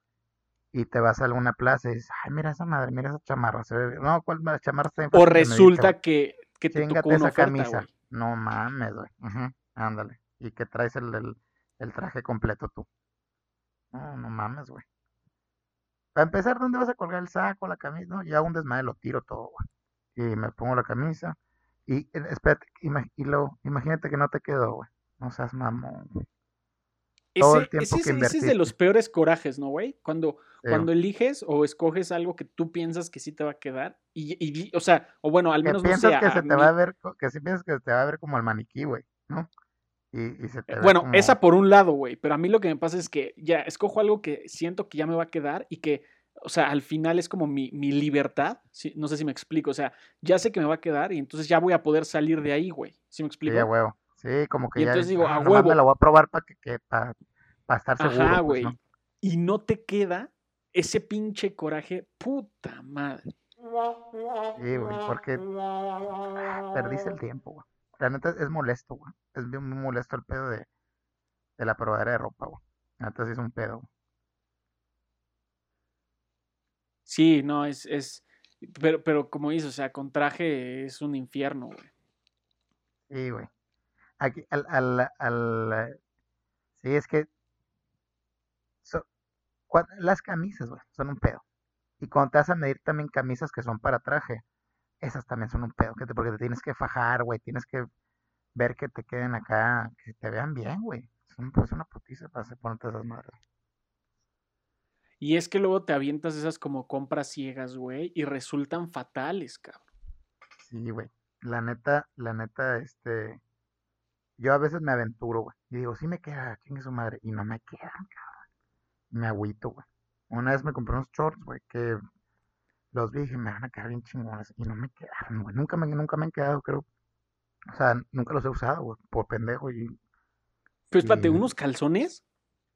y te vas a alguna plaza y dices, ay, mira esa madre, mira esa chamarra, se ve bien". No, ¿cuál la chamarra está O resulta que, que te tocó una esa oferta, camisa. No mames, güey. Ándale. Y que traes el, el, el traje completo tú. No, no mames, güey. Para empezar, ¿dónde vas a colgar el saco, la camisa? No, ya un desmadre lo tiro todo, güey. Y me pongo la camisa. Y espérate, ima- y luego, imagínate que no te quedó, güey. No seas mamón. güey. Todo el Ese, tiempo ese que es, ese es de los peores corajes, ¿no, güey? Cuando, Sí, cuando eliges o escoges algo que tú piensas que sí te va a quedar y, o sea, o bueno, al que menos no piensas que se te mí- va a ver, que si piensas que se te va a ver como el maniquí, güey, ¿no? Y, y se te Eh, Bueno, como... esa por un lado, güey, pero a mí lo que me pasa es que ya escojo algo que siento que ya me va a quedar y que, o sea, al final es como mi, mi libertad, ¿sí? no sé si me explico, o sea, ya sé que me va a quedar y entonces ya voy a poder salir de ahí, güey, ¿sí me Sí, explico? a huevo. Sí, como que Y ya entonces digo, "Ah, a nomás me huevo. la voy a probar para que, que para estar seguro, Ajá, pues, güey, ¿no? y no te queda ese pinche coraje, puta madre. Sí, güey, porque perdiste el tiempo, güey. La neta es molesto, güey. Es bien muy molesto el pedo de, de la probadera de ropa, güey. La neta sí es un pedo. güey. Sí, no, es, es, pero, pero como dices, o sea, con traje es un infierno, güey. Sí, güey. Aquí, al, al, al, Sí, es que so- las camisas, güey, son un pedo. Y cuando te vas a medir también camisas que son para traje, esas también son un pedo, que te- porque te tienes que fajar, güey, tienes que ver que te queden acá, que te vean bien, güey. Es, un- es una putiza para hacer- ponerte esas madres. Y es que luego te avientas esas como compras ciegas, güey, y resultan fatales, cabrón. Sí, güey. La neta, la neta, este, yo a veces me aventuro, güey. Y digo, sí me queda, ¿quién es su madre? Y no me quedan, cabrón. Me agüito, güey. Una vez me compré unos shorts, güey, que los vi y dije, me van a quedar bien chingones. Y no me quedaron, güey. Nunca me, nunca me han quedado, creo. O sea, nunca los he usado, güey, por pendejo. Y Pero espérate, Y- ¿unos calzones?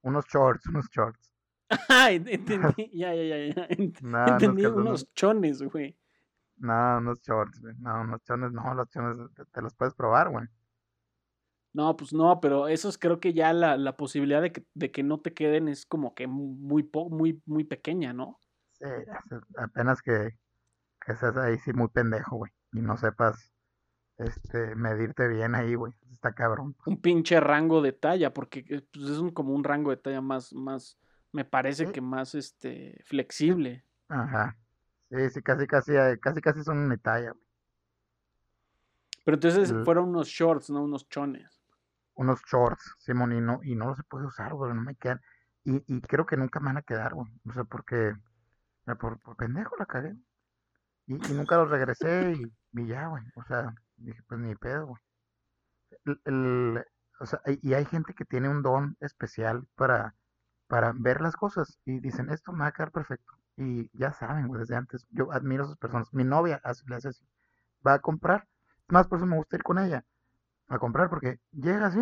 unos shorts, unos shorts. Ah, ent- entendí, ya, ya, ya, ya. ent- No, Entendí unos chones, güey. No, unos shorts, güey. No, unos chones, no, los chones te, te los puedes probar, güey. No, pues no, pero esos creo que ya la, la posibilidad de que, de que no te queden es como que muy, po- muy, muy pequeña, ¿no? Sí, apenas que, que seas ahí sí muy pendejo, güey. Y no sepas este medirte bien ahí, güey. Está cabrón. Un pinche rango de talla, porque eh, pues, es un, como un rango de talla más, más, me parece Sí. que más este flexible. Ajá. Sí, sí, casi, casi, eh, casi, casi son una talla, güey. Pero entonces El- fueron unos shorts, no unos chones. Unos shorts, Simón, y no, y no los se puede usar, güey, no me quedan. Y, y creo que nunca me van a quedar, güey. O sea, porque por, por pendejo la cagué. Y, nunca los regresé y, y ya, güey. O sea, dije, pues ni pedo, güey. El- o sea, y hay gente que tiene un don especial para, para ver las cosas y dicen, esto me va a quedar perfecto. Y ya saben, güey, desde antes. Yo admiro a esas personas. Mi novia hace, le hace así. Va a comprar. Más por eso me gusta ir con ella a comprar porque llega así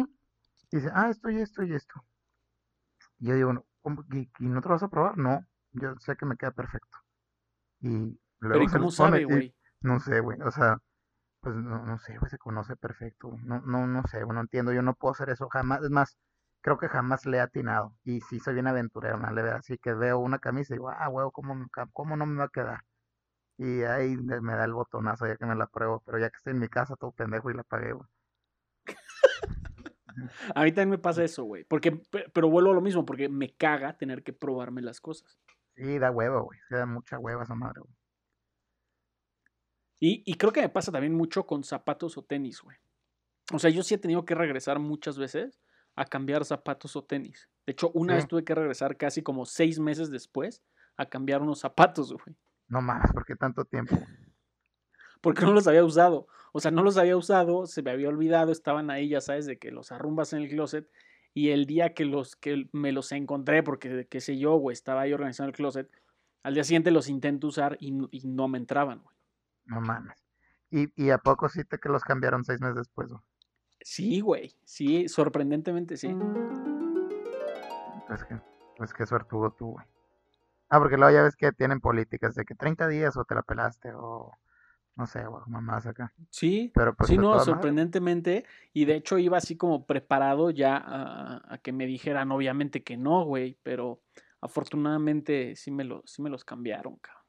y dice, ah, esto y esto y esto. Y yo digo, no, ¿cómo? ¿Y, y no te lo vas a probar? No, yo sé que me queda perfecto. Y Pero luego ¿y se cómo sabe, y güey? no sé, güey, o sea, pues no, no sé, güey, se conoce perfecto. No, no, no sé, güey, no entiendo, yo no puedo hacer eso jamás, es más, creo que jamás le he atinado. Y sí soy bien aventurero, ¿no? Así que veo una camisa y digo, ah, güey, ¿cómo, cómo no me va a quedar? Y ahí me da el botonazo ya que me la pruebo, pero ya que estoy en mi casa todo pendejo y la pagué, güey. A mí también me pasa eso, güey. Porque, pe- pero vuelvo a lo mismo, porque me caga tener que probarme las cosas. Sí, da hueva, güey, sí, da mucha hueva esa madre, güey. Y, y creo que me pasa también mucho con zapatos o tenis, güey. O sea, yo sí he tenido que regresar muchas veces a cambiar zapatos o tenis. De hecho, una Sí. vez tuve que regresar casi como seis meses después a cambiar unos zapatos, güey. No mames, ¿por qué tanto tiempo? Porque no los había usado. O sea, no los había usado, se me había olvidado, estaban ahí, ya sabes, de que los arrumbas en el closet. Y el día que los que me los encontré, porque qué sé yo, güey, estaba ahí organizando el closet, al día siguiente los intento usar y, no- y no me entraban, güey. No mames. ¿Y, y a poco sí te que los cambiaron seis meses después, güey? Sí, güey, sí, sorprendentemente sí. Pues que, pues qué suertudo tú, güey. Ah, porque luego ya ves que tienen políticas de que 30 días o te la pelaste o no sé, güey, mamás acá. Sí, Pero pues sí, no, madre, sorprendentemente. Y de hecho iba así como preparado ya a, a que me dijeran, obviamente que no, güey, pero afortunadamente sí me, lo, sí me los cambiaron, cabrón.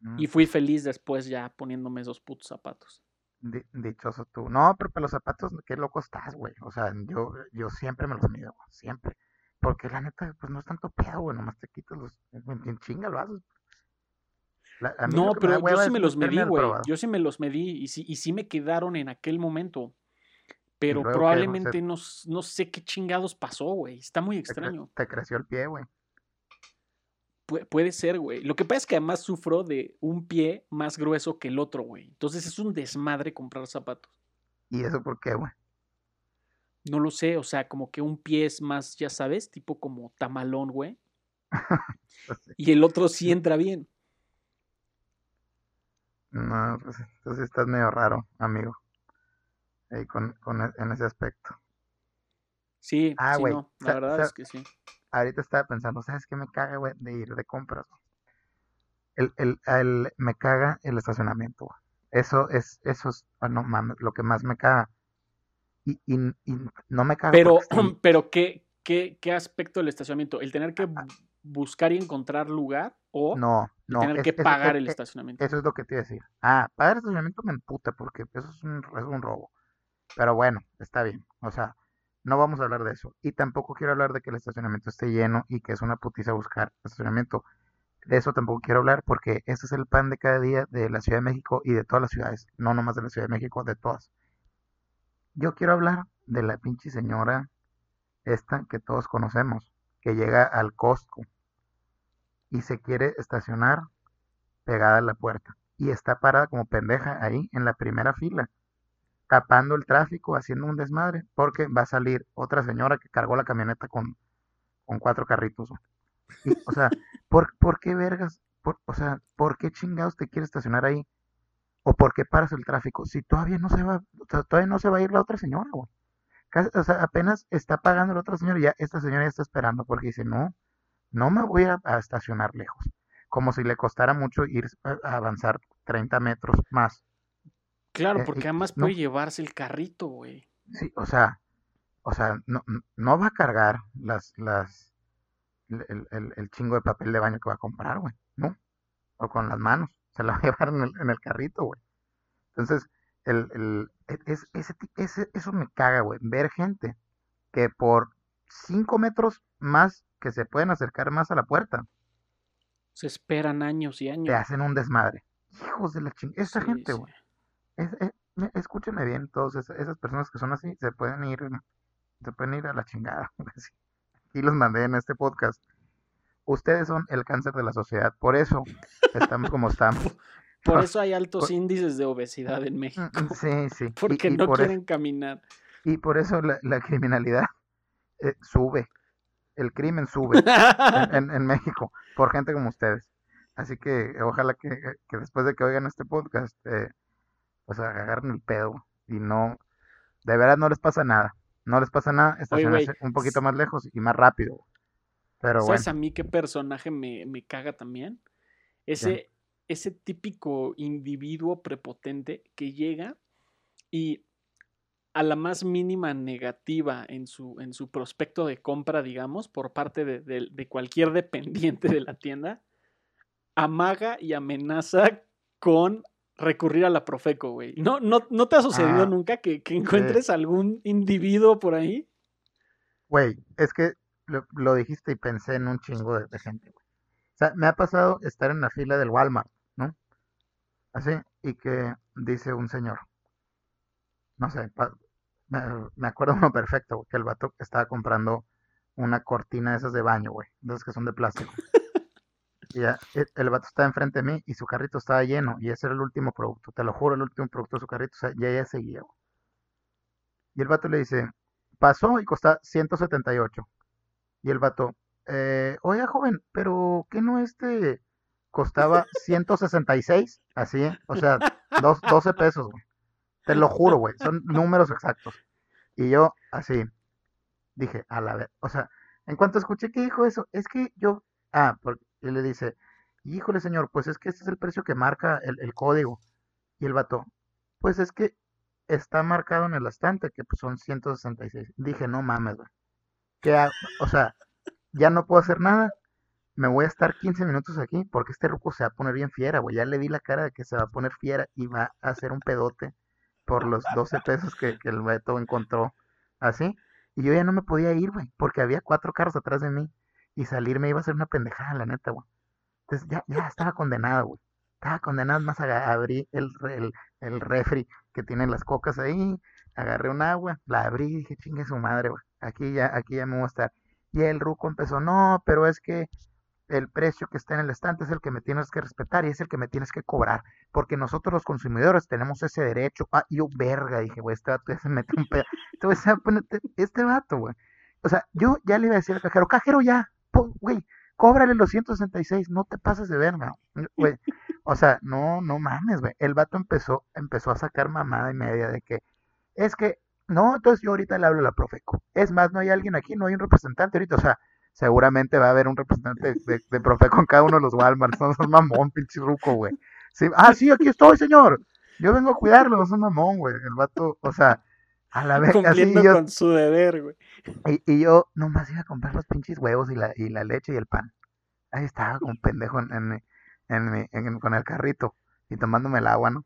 mm, Y fui feliz después ya poniéndome esos putos zapatos. di- dichoso tú. No, pero para los zapatos, qué loco estás, güey. O sea, yo, yo siempre me los mido, güey, siempre. Porque la neta, pues no es tanto pedo, güey, nomás te quitas los... En chinga lo haces. La- a mí lo No, pero yo sí me los medí, güey. Yo sí me los medí y sí, y sí me quedaron en aquel momento. Pero probablemente no, sé qué chingados pasó, güey. Está muy Te, cre- extraño. te creció el pie, güey. Pu- puede ser, güey. Lo que pasa es que además sufro de un pie más grueso que el otro, güey. Entonces es un desmadre comprar zapatos. ¿Y eso por qué, güey? No lo sé, o sea, como que un pie es más, ya sabes, tipo como tamalón, güey. Sí. Y el otro sí entra bien. No, pues entonces estás medio raro, amigo. Ahí con, con e- en ese aspecto. Sí, Ah, sí, no. La verdad es que sí. Ahorita estaba pensando, ¿sabes qué me caga, güey? De ir de compras. El, el, el- me caga el estacionamiento, güey. Eso es, eso es, ah, no mames, lo que más me caga. Y, y, y no me caga Pero, sí, pero ¿qué, qué, ¿qué aspecto del estacionamiento? ¿El tener que bu- buscar y encontrar lugar o no, el no, tener es- que pagar es- el es- estacionamiento? Eso es lo que te iba a decir. Ah, pagar estacionamiento me emputa porque eso es un, es un robo. Pero bueno, está bien. O sea, No vamos a hablar de eso. Y tampoco quiero hablar de que el estacionamiento esté lleno y que es una putiza buscar estacionamiento. De eso tampoco quiero hablar porque ese es el pan de cada día de la Ciudad de México y de todas las ciudades. No nomás de la Ciudad de México, de todas. Yo quiero hablar de la pinche señora esta que todos conocemos, que llega al Costco y se quiere estacionar pegada a la puerta. Y está parada como pendeja ahí en la primera fila, tapando el tráfico, haciendo un desmadre, porque va a salir otra señora que cargó la camioneta con, con cuatro carritos. Y, o sea, ¿por, ¿por qué vergas? Por- o sea, ¿por qué chingados te quieres estacionar ahí? ¿O por qué paras el tráfico? Si todavía no se va, o sea, todavía no se va a ir la otra señora, güey. O sea, apenas está pagando la otra señora y ya esta señora ya está esperando porque dice, no, no me voy a, a estacionar lejos. Como si le costara mucho ir a, avanzar 30 metros más. Claro, Eh, porque además no. puede llevarse el carrito, güey. Sí, o sea, o sea, no, no va a cargar las, las, el, el- el- el chingo de papel de baño que va a comprar, güey, ¿no? O con las manos, se la va a llevar en el, en el carrito, güey. Entonces, el, el, e- es, ese, ese, eso me caga, güey, ver gente que por cinco metros más que se pueden acercar más a la puerta, Se esperan años y te años. hacen un desmadre. Hijos de la chingada, esa Sí, gente, sí. güey. Es- es- me- escúchenme bien, todas esas, personas que son así, se pueden ir, se pueden ir a la chingada. Y los mandé en este podcast. Ustedes son el cáncer de la sociedad, por eso estamos como estamos. Por eso hay altos por- índices de obesidad en Mm, México. mm, Sí, sí. Porque y no por quieren caminar. y por eso la, la criminalidad eh, sube. El crimen sube en, en- en México por gente como ustedes. Así que eh, ojalá que, que después de que oigan este podcast, eh, pues agarren el pedo y no, de verdad no les pasa nada. No les pasa nada Oye, estacionarse un poquito más lejos y más rápido. Pero ¿Sabes bueno, a mí qué personaje me, me caga también? Ese, ese típico individuo prepotente que llega y a la más mínima negativa en su, en su prospecto de compra, digamos, por parte de, de- de cualquier dependiente de la tienda, amaga y amenaza con recurrir a la Profeco, güey. ¿No, no, ¿No te ha sucedido Ah, nunca que, que encuentres algún individuo por ahí? güey, es que lo, lo dijiste y pensé en un chingo de, de gente. güey. O sea, me ha pasado estar en la fila del Walmart. Así, y que dice un señor, no sé, me, acuerdo uno perfecto, güey, que el vato estaba comprando una cortina de esas de baño, güey, de esas que son de plástico. Y ya, el, vato estaba enfrente de mí y su carrito estaba lleno, y ese era el último producto, te lo juro, el último producto de su carrito, o sea, ya ya seguía, güey. Y el vato le dice, pasó y costaba 178. Y el vato, eh, oiga, joven, pero ¿qué no este costaba 166? Así, ¿eh? o sea, dos, 12 pesos, güey. Te lo juro, güey, son números exactos. Y yo, así, dije, a la vez, o sea, en cuanto escuché que dijo eso, es que yo, ah, porque y le dice, híjole, señor, pues es que este es el precio que marca el, el código. Y el vato, pues es que está marcado en el estante, que pues son 166. Dije, no mames, güey. O sea, ya no puedo hacer nada. Me voy a estar 15 minutos aquí porque este ruco se va a poner bien fiera, güey. Ya le di la cara de que se va a poner fiera y va a hacer un pedote por los 12 pesos que, el Beto encontró. Así. Y yo ya no me podía ir, güey, porque había cuatro carros atrás de mí. Y salirme iba a ser una pendejada, la neta, güey. Entonces ya, ya estaba condenado, güey. Estaba condenado, más abrí el, el, el refri que tiene las cocas ahí, agarré un agua, la abrí y dije, chingue su madre, güey. Aquí ya, aquí ya me voy a estar. Y el ruco empezó, no, pero es que el precio que está en el estante es el que me tienes que respetar y es el que me tienes que cobrar, porque nosotros los consumidores tenemos ese derecho. Ah, yo, verga, dije, güey, este vato ya se mete un pedo. Este este vato, güey. O sea, yo ya le iba a decir al cajero, cajero ya, güey, cóbrale los 166, no te pases de verga, güey. O sea, no, no mames, güey. El vato empezó, empezó a sacar mamada y media de que, es que, no, entonces yo ahorita le hablo a la Profeco. Es más, no hay alguien aquí, no hay un representante ahorita, o sea, seguramente va a haber un representante de, de Profeco en cada uno de los Walmart, no son mamón, pinche ruco, güey. Sí, ah, sí, aquí estoy, señor. Yo vengo a cuidarlo, no son mamón, güey. El vato, o sea, a la vez, así Cumpliendo yo, con su deber, güey. y, y yo nomás iba a comprar los pinches huevos y la, y la leche y el pan. Ahí estaba como pendejo en, en, en en- con el carrito y tomándome el agua, ¿no?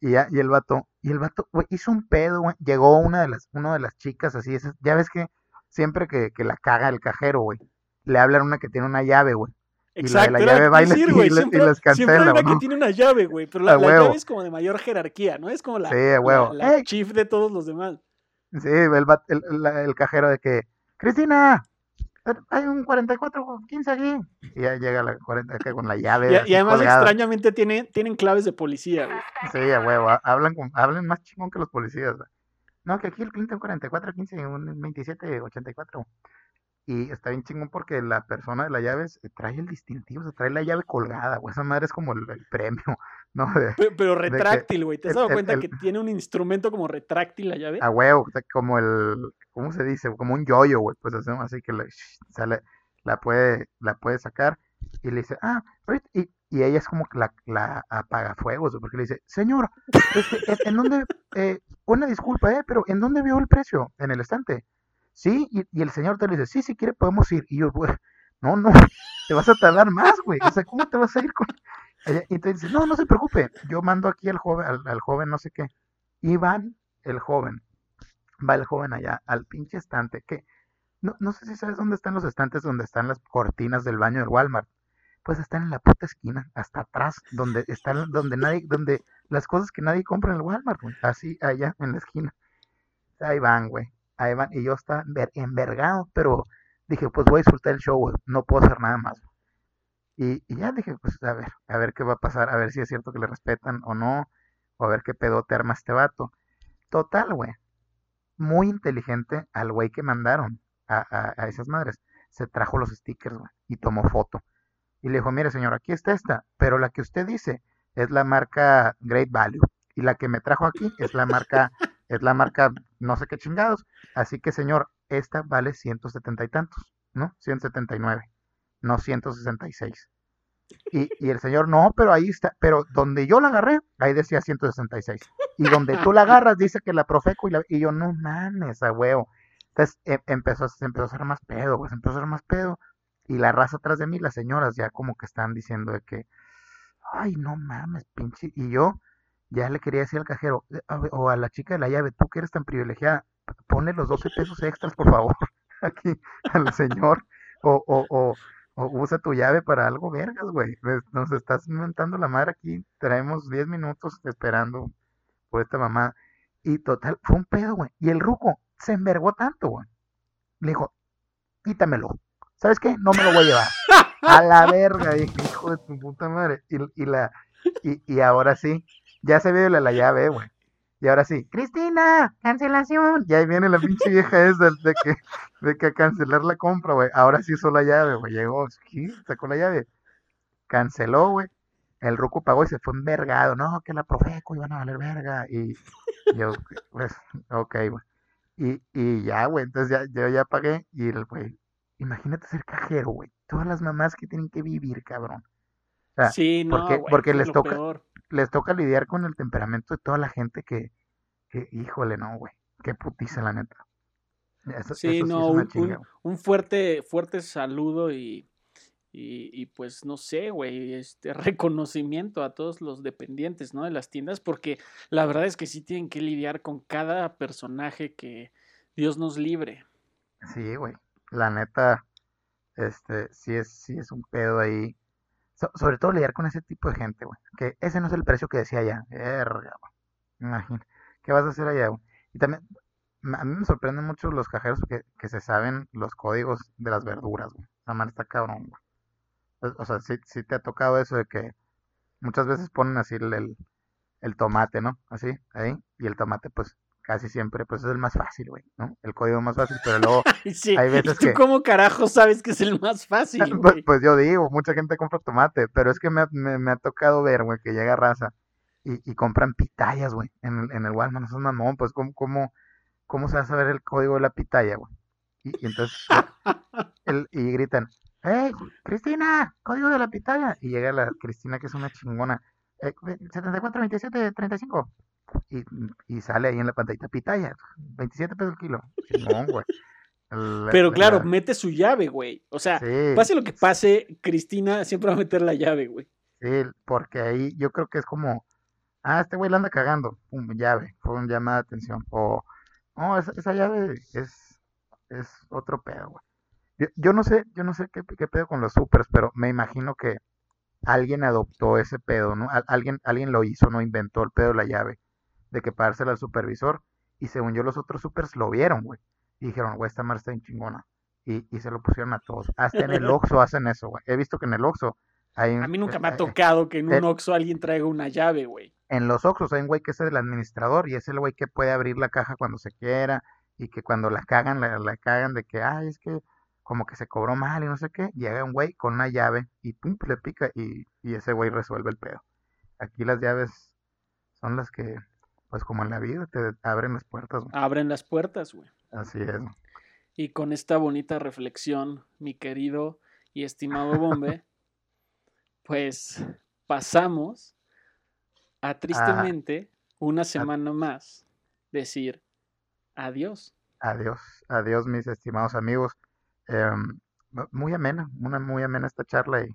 Y, ya, y el vato, y el vato, güey, hizo un pedo, güey. Llegó una de las, una de las chicas así, esas, ya ves que siempre que, que la caga el cajero, güey, le hablan a una que tiene una llave, güey. Y la de Exacto, la llave lo va que y, iba a les- decir, y les- y siempre- les Siempre hay cancela, una que tiene una llave, güey, pero la, la llave es como de mayor jerarquía, ¿no? Es como la, Sí, la, la chief de todos los demás. Sí, el, el, el cajero de que, Cristina, hay un 44, 15 aquí. Y ya llega la 40 acá con la llave. Y, además, colgada. extrañamente, tienen, tienen claves de policía, güey. Sí, a huevo, ha- hablan, con, hablan más chingón que los policías. güey. No, que aquí el cliente un 44, 15, un 27, 84. Y está bien chingón porque la persona de la llave se- trae el distintivo, se trae la llave colgada, güey. Esa madre es como el, el premio, ¿no? De- Pero, retráctil, güey. ¿Te has dado el- cuenta el- que tiene un instrumento como retráctil la llave? a huevo, o sea, como el, ¿cómo se dice? Como un yoyo, güey. Pues así que le, sale, la puede, la puede sacar y le dice, ah, y, y ella es como la, la apagafuegos, güey, porque le dice, señor, este, ¿en, dónde, eh, una disculpa, eh, pero ¿en dónde vio el precio? En el estante. Sí, y, el señor te le dice, sí, si quiere podemos ir. Y yo, güey, no, no, te vas a tardar más, güey. O sea, ¿cómo te vas a ir con...? Y te dice, no, no se preocupe, yo mando aquí al joven, al, al joven no sé qué. Y van el joven, va el joven allá al pinche estante, que no, no sé si sabes dónde están los estantes donde están las cortinas del baño del Walmart. Pues están en la puta esquina, hasta atrás, donde están, donde nadie, donde las cosas que nadie compra en el Walmart, así allá en la esquina. Ahí van, güey, ahí van, y yo estaba enver- envergado, pero dije, pues voy a disfrutar el show, güey, no puedo hacer nada más. Y, ya dije, pues a ver, a ver qué va a pasar, a ver si es cierto que le respetan o no, o a ver qué pedote arma este vato. Total, güey, muy inteligente al güey que mandaron a, a- a esas madres. Se trajo los stickers, güey, y tomó foto. Y le dijo, mire señor, aquí está esta, pero la que usted dice es la marca Great Value. Y la que me trajo aquí es la marca, es la marca no sé qué chingados. Así que señor, esta vale 170 y tantos, ¿no? 179, no 166. Y, y el señor, no, pero ahí está, pero donde yo la agarré, ahí decía 166. Y donde tú la agarras, dice que la Profeco y, yo, no mames, a huevo. Entonces em- empezó, empezó a hacer más pedo, pues empezó a hacer más pedo. Y la raza atrás de mí, las señoras ya como que están diciendo de que, ay, no mames, pinche. Y yo ya le quería decir al cajero, "Eh, o a la chica de la llave, tú que eres tan privilegiada, ponle los 12 pesos extras, por favor, aquí al señor. O, o, o, o usa tu llave para algo, vergas, güey. Nos estás inventando la madre aquí. Traemos 10 minutos esperando por esta mamá. Y total, fue un pedo, güey. Y el ruco se envergó tanto, güey. Le dijo, quítamelo. ¿Sabes qué? No me lo voy a llevar. A la verga, dije, hijo de tu puta madre. Y, y la, y, y ahora sí, ya se vio la, la llave, güey. Y ahora sí, Cristina, cancelación. Y ahí viene la pinche vieja esa de que, de que cancelar la compra, güey. Ahora sí hizo la llave, güey. Llegó, ¿qué? sacó la llave. Canceló, güey. El ruco pagó y se fue envergado. No, que la Profeco iban a valer verga. Y yo, pues, ok, güey. Y, y ya, güey, entonces ya, yo ya pagué y el güey, imagínate ser cajero, güey. Todas las mamás que tienen que vivir, cabrón. O sea, Sí, no, porque, güey, porque les toca, peor. les toca lidiar con el temperamento de toda la gente que, que híjole, no, güey. Qué putiza, la neta. Eso, Sí, eso no, un, chinga, un- güey. un fuerte, fuerte saludo y, y, y, pues no sé, güey, este reconocimiento a todos los dependientes, ¿no? De las tiendas, porque la verdad es que sí tienen que lidiar con cada personaje que Dios nos libre. Sí, güey. La neta, este, sí es, sí es un pedo ahí. So- sobre todo lidiar con ese tipo de gente, güey. Que ese no es el precio que decía allá. Verga. Imagina. ¿Qué vas a hacer allá, güey? Y también, a mí me sorprenden mucho los cajeros que, que se saben los códigos de las verduras, güey. La madre está cabrón, güey. O sea, sí, sí te ha tocado eso de que muchas veces ponen así el, el tomate, ¿no? Así, ahí. Y el tomate, pues, casi siempre, pues es el más fácil, güey, ¿no? El código más fácil, pero luego sí, Hay ¿y veces tú que- cómo carajo sabes que es el más fácil, Pues, pues yo digo, mucha gente compra tomate, pero es que me, ha- me, me ha tocado ver, güey, que llega raza y, y compran pitayas, güey, en el, en el Walmart, no seas mamón, pues, ¿cómo, cómo, cómo se va a saber el código de la pitaya, güey? Y, y entonces, el, y gritan, ¡Hey, Cristina! ¡Código de la pitaya! Y llega la Cristina, que es una chingona, eh, 74, 27, 35. Y, y sale ahí en la pantallita pitaya, 27 pesos el kilo. Chingón, güey. La- Pero la- claro, la- mete su llave, güey. O sea, sí. pase lo que pase, Cristina siempre va a meter la llave, güey. Sí, porque ahí yo creo que es como, Ah, este güey la anda cagando. Pum, llave. Fue una llamada de atención. O, no, esa, esa llave es, es otro pedo, güey. Yo, yo no sé, yo no sé qué, qué pedo con los supers, pero me imagino que alguien adoptó ese pedo, ¿no? Al- alguien, alguien lo hizo, ¿no? Inventó el pedo de la llave, de que pagársela al supervisor. Y según yo, los otros supers lo vieron, güey. Y dijeron, güey, esta madre está bien chingona. Y, y se lo pusieron a todos. Hasta en el Oxxo hacen eso, güey. He visto que en el Oxxo hay A mí nunca me eh, ha eh, tocado que en eh, un Oxxo alguien traiga una llave, güey. en los Oxxos hay un güey que es el administrador y es el güey que puede abrir la caja cuando se quiera y que cuando la cagan, la, la cagan de que, ay, es que como que se cobró mal y no sé qué, llega un güey con una llave y pum, le pica y, y ese güey resuelve el pedo. Aquí las llaves son las que, pues como en la vida, te abren las puertas. güey. Abren las puertas, güey. Así es. Y con esta bonita reflexión, mi querido y estimado Bombe, pues pasamos a tristemente una semana más decir adiós. Adiós, adiós mis estimados amigos. Em, mu- muy amena, una muy amena esta charla y,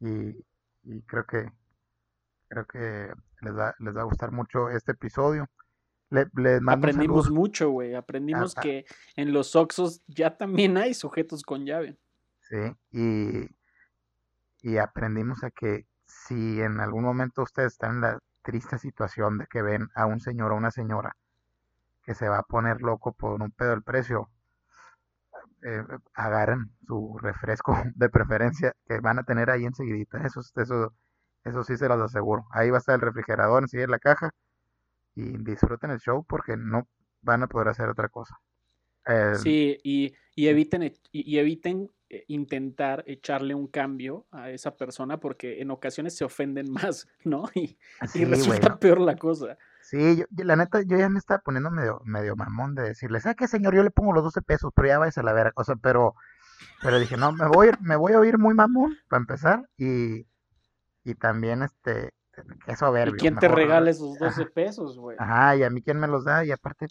y, y creo que creo que les va, les va a gustar mucho este episodio. Le, Aprendimos mucho, güey. Aprendimos Ah, que en los Oxxos ya también hay sujetos con llave. Sí, y, y aprendimos a que si en algún momento ustedes están en la triste situación de que ven a un señor o una señora que se va a poner loco por un pedo del precio, eh, agarren su refresco de preferencia que van a tener ahí enseguidita. Eso, eso, eso sí se los aseguro. Ahí va a estar el refrigerador enseguida en la caja y disfruten el show porque no van a poder hacer otra cosa. Eh, Sí, y, y eviten, e- y, y eviten eh, intentar echarle un cambio a esa persona porque en ocasiones se ofenden más, ¿no? Y, sí, y resulta ¿no? peor la cosa. Sí, yo, yo- la neta, yo ya me estaba poniendo medio, medio mamón de decirle, ¿sabe qué, señor? Yo le pongo los 12 pesos, pero ya váyase a la verga. O sea, pero, pero dije, no, me voy, me voy a oír muy mamón para empezar y, y también, este, qué ¿Y soberbio. quién te mejor- regala esos 12 Ajá, pesos, güey? Ajá, y a mí quién me los da y aparte,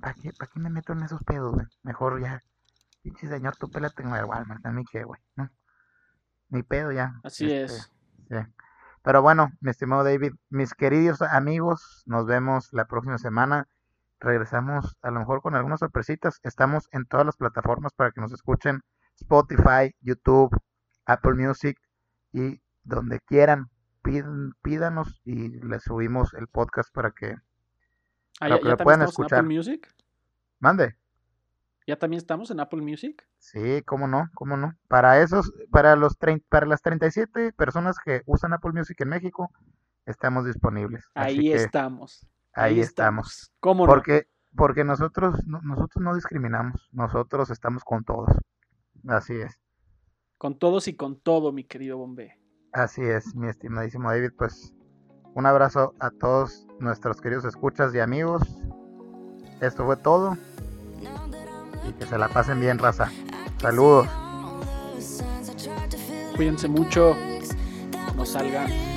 ¿para qué, para qué me meto en esos pedos, güey? Mejor ya, pinche señor, tú pélate en el Walmart, a mí qué, güey, ¿no? Ni pedo ya. Así este, es. Sí. Pero bueno, mi estimado David, mis queridos amigos, nos vemos la próxima semana. Regresamos a lo mejor con algunas sorpresitas. Estamos en todas las plataformas para que nos escuchen. Spotify, YouTube, Apple Music y donde quieran. Pídan- pídanos y les subimos el podcast para que Ah, para ¿ya, que ya lo puedan estamos en escuchar. Apple Music? mande. ¿Ya también estamos en Apple Music? Sí, cómo no, cómo no. Para esos, para los para las 37 personas que usan Apple Music en México, estamos disponibles. Ahí estamos. ahí estamos. ¿Cómo no? Porque, porque nosotros, no- nosotros no discriminamos, nosotros estamos con todos. Así es, Con todos y con todo, mi querido Bombé. Así es, mi estimadísimo David, pues un abrazo a todos nuestros queridos escuchas y amigos. Esto fue todo. Y que se la pasen bien, raza. Saludos. Cuídense mucho. No salgan.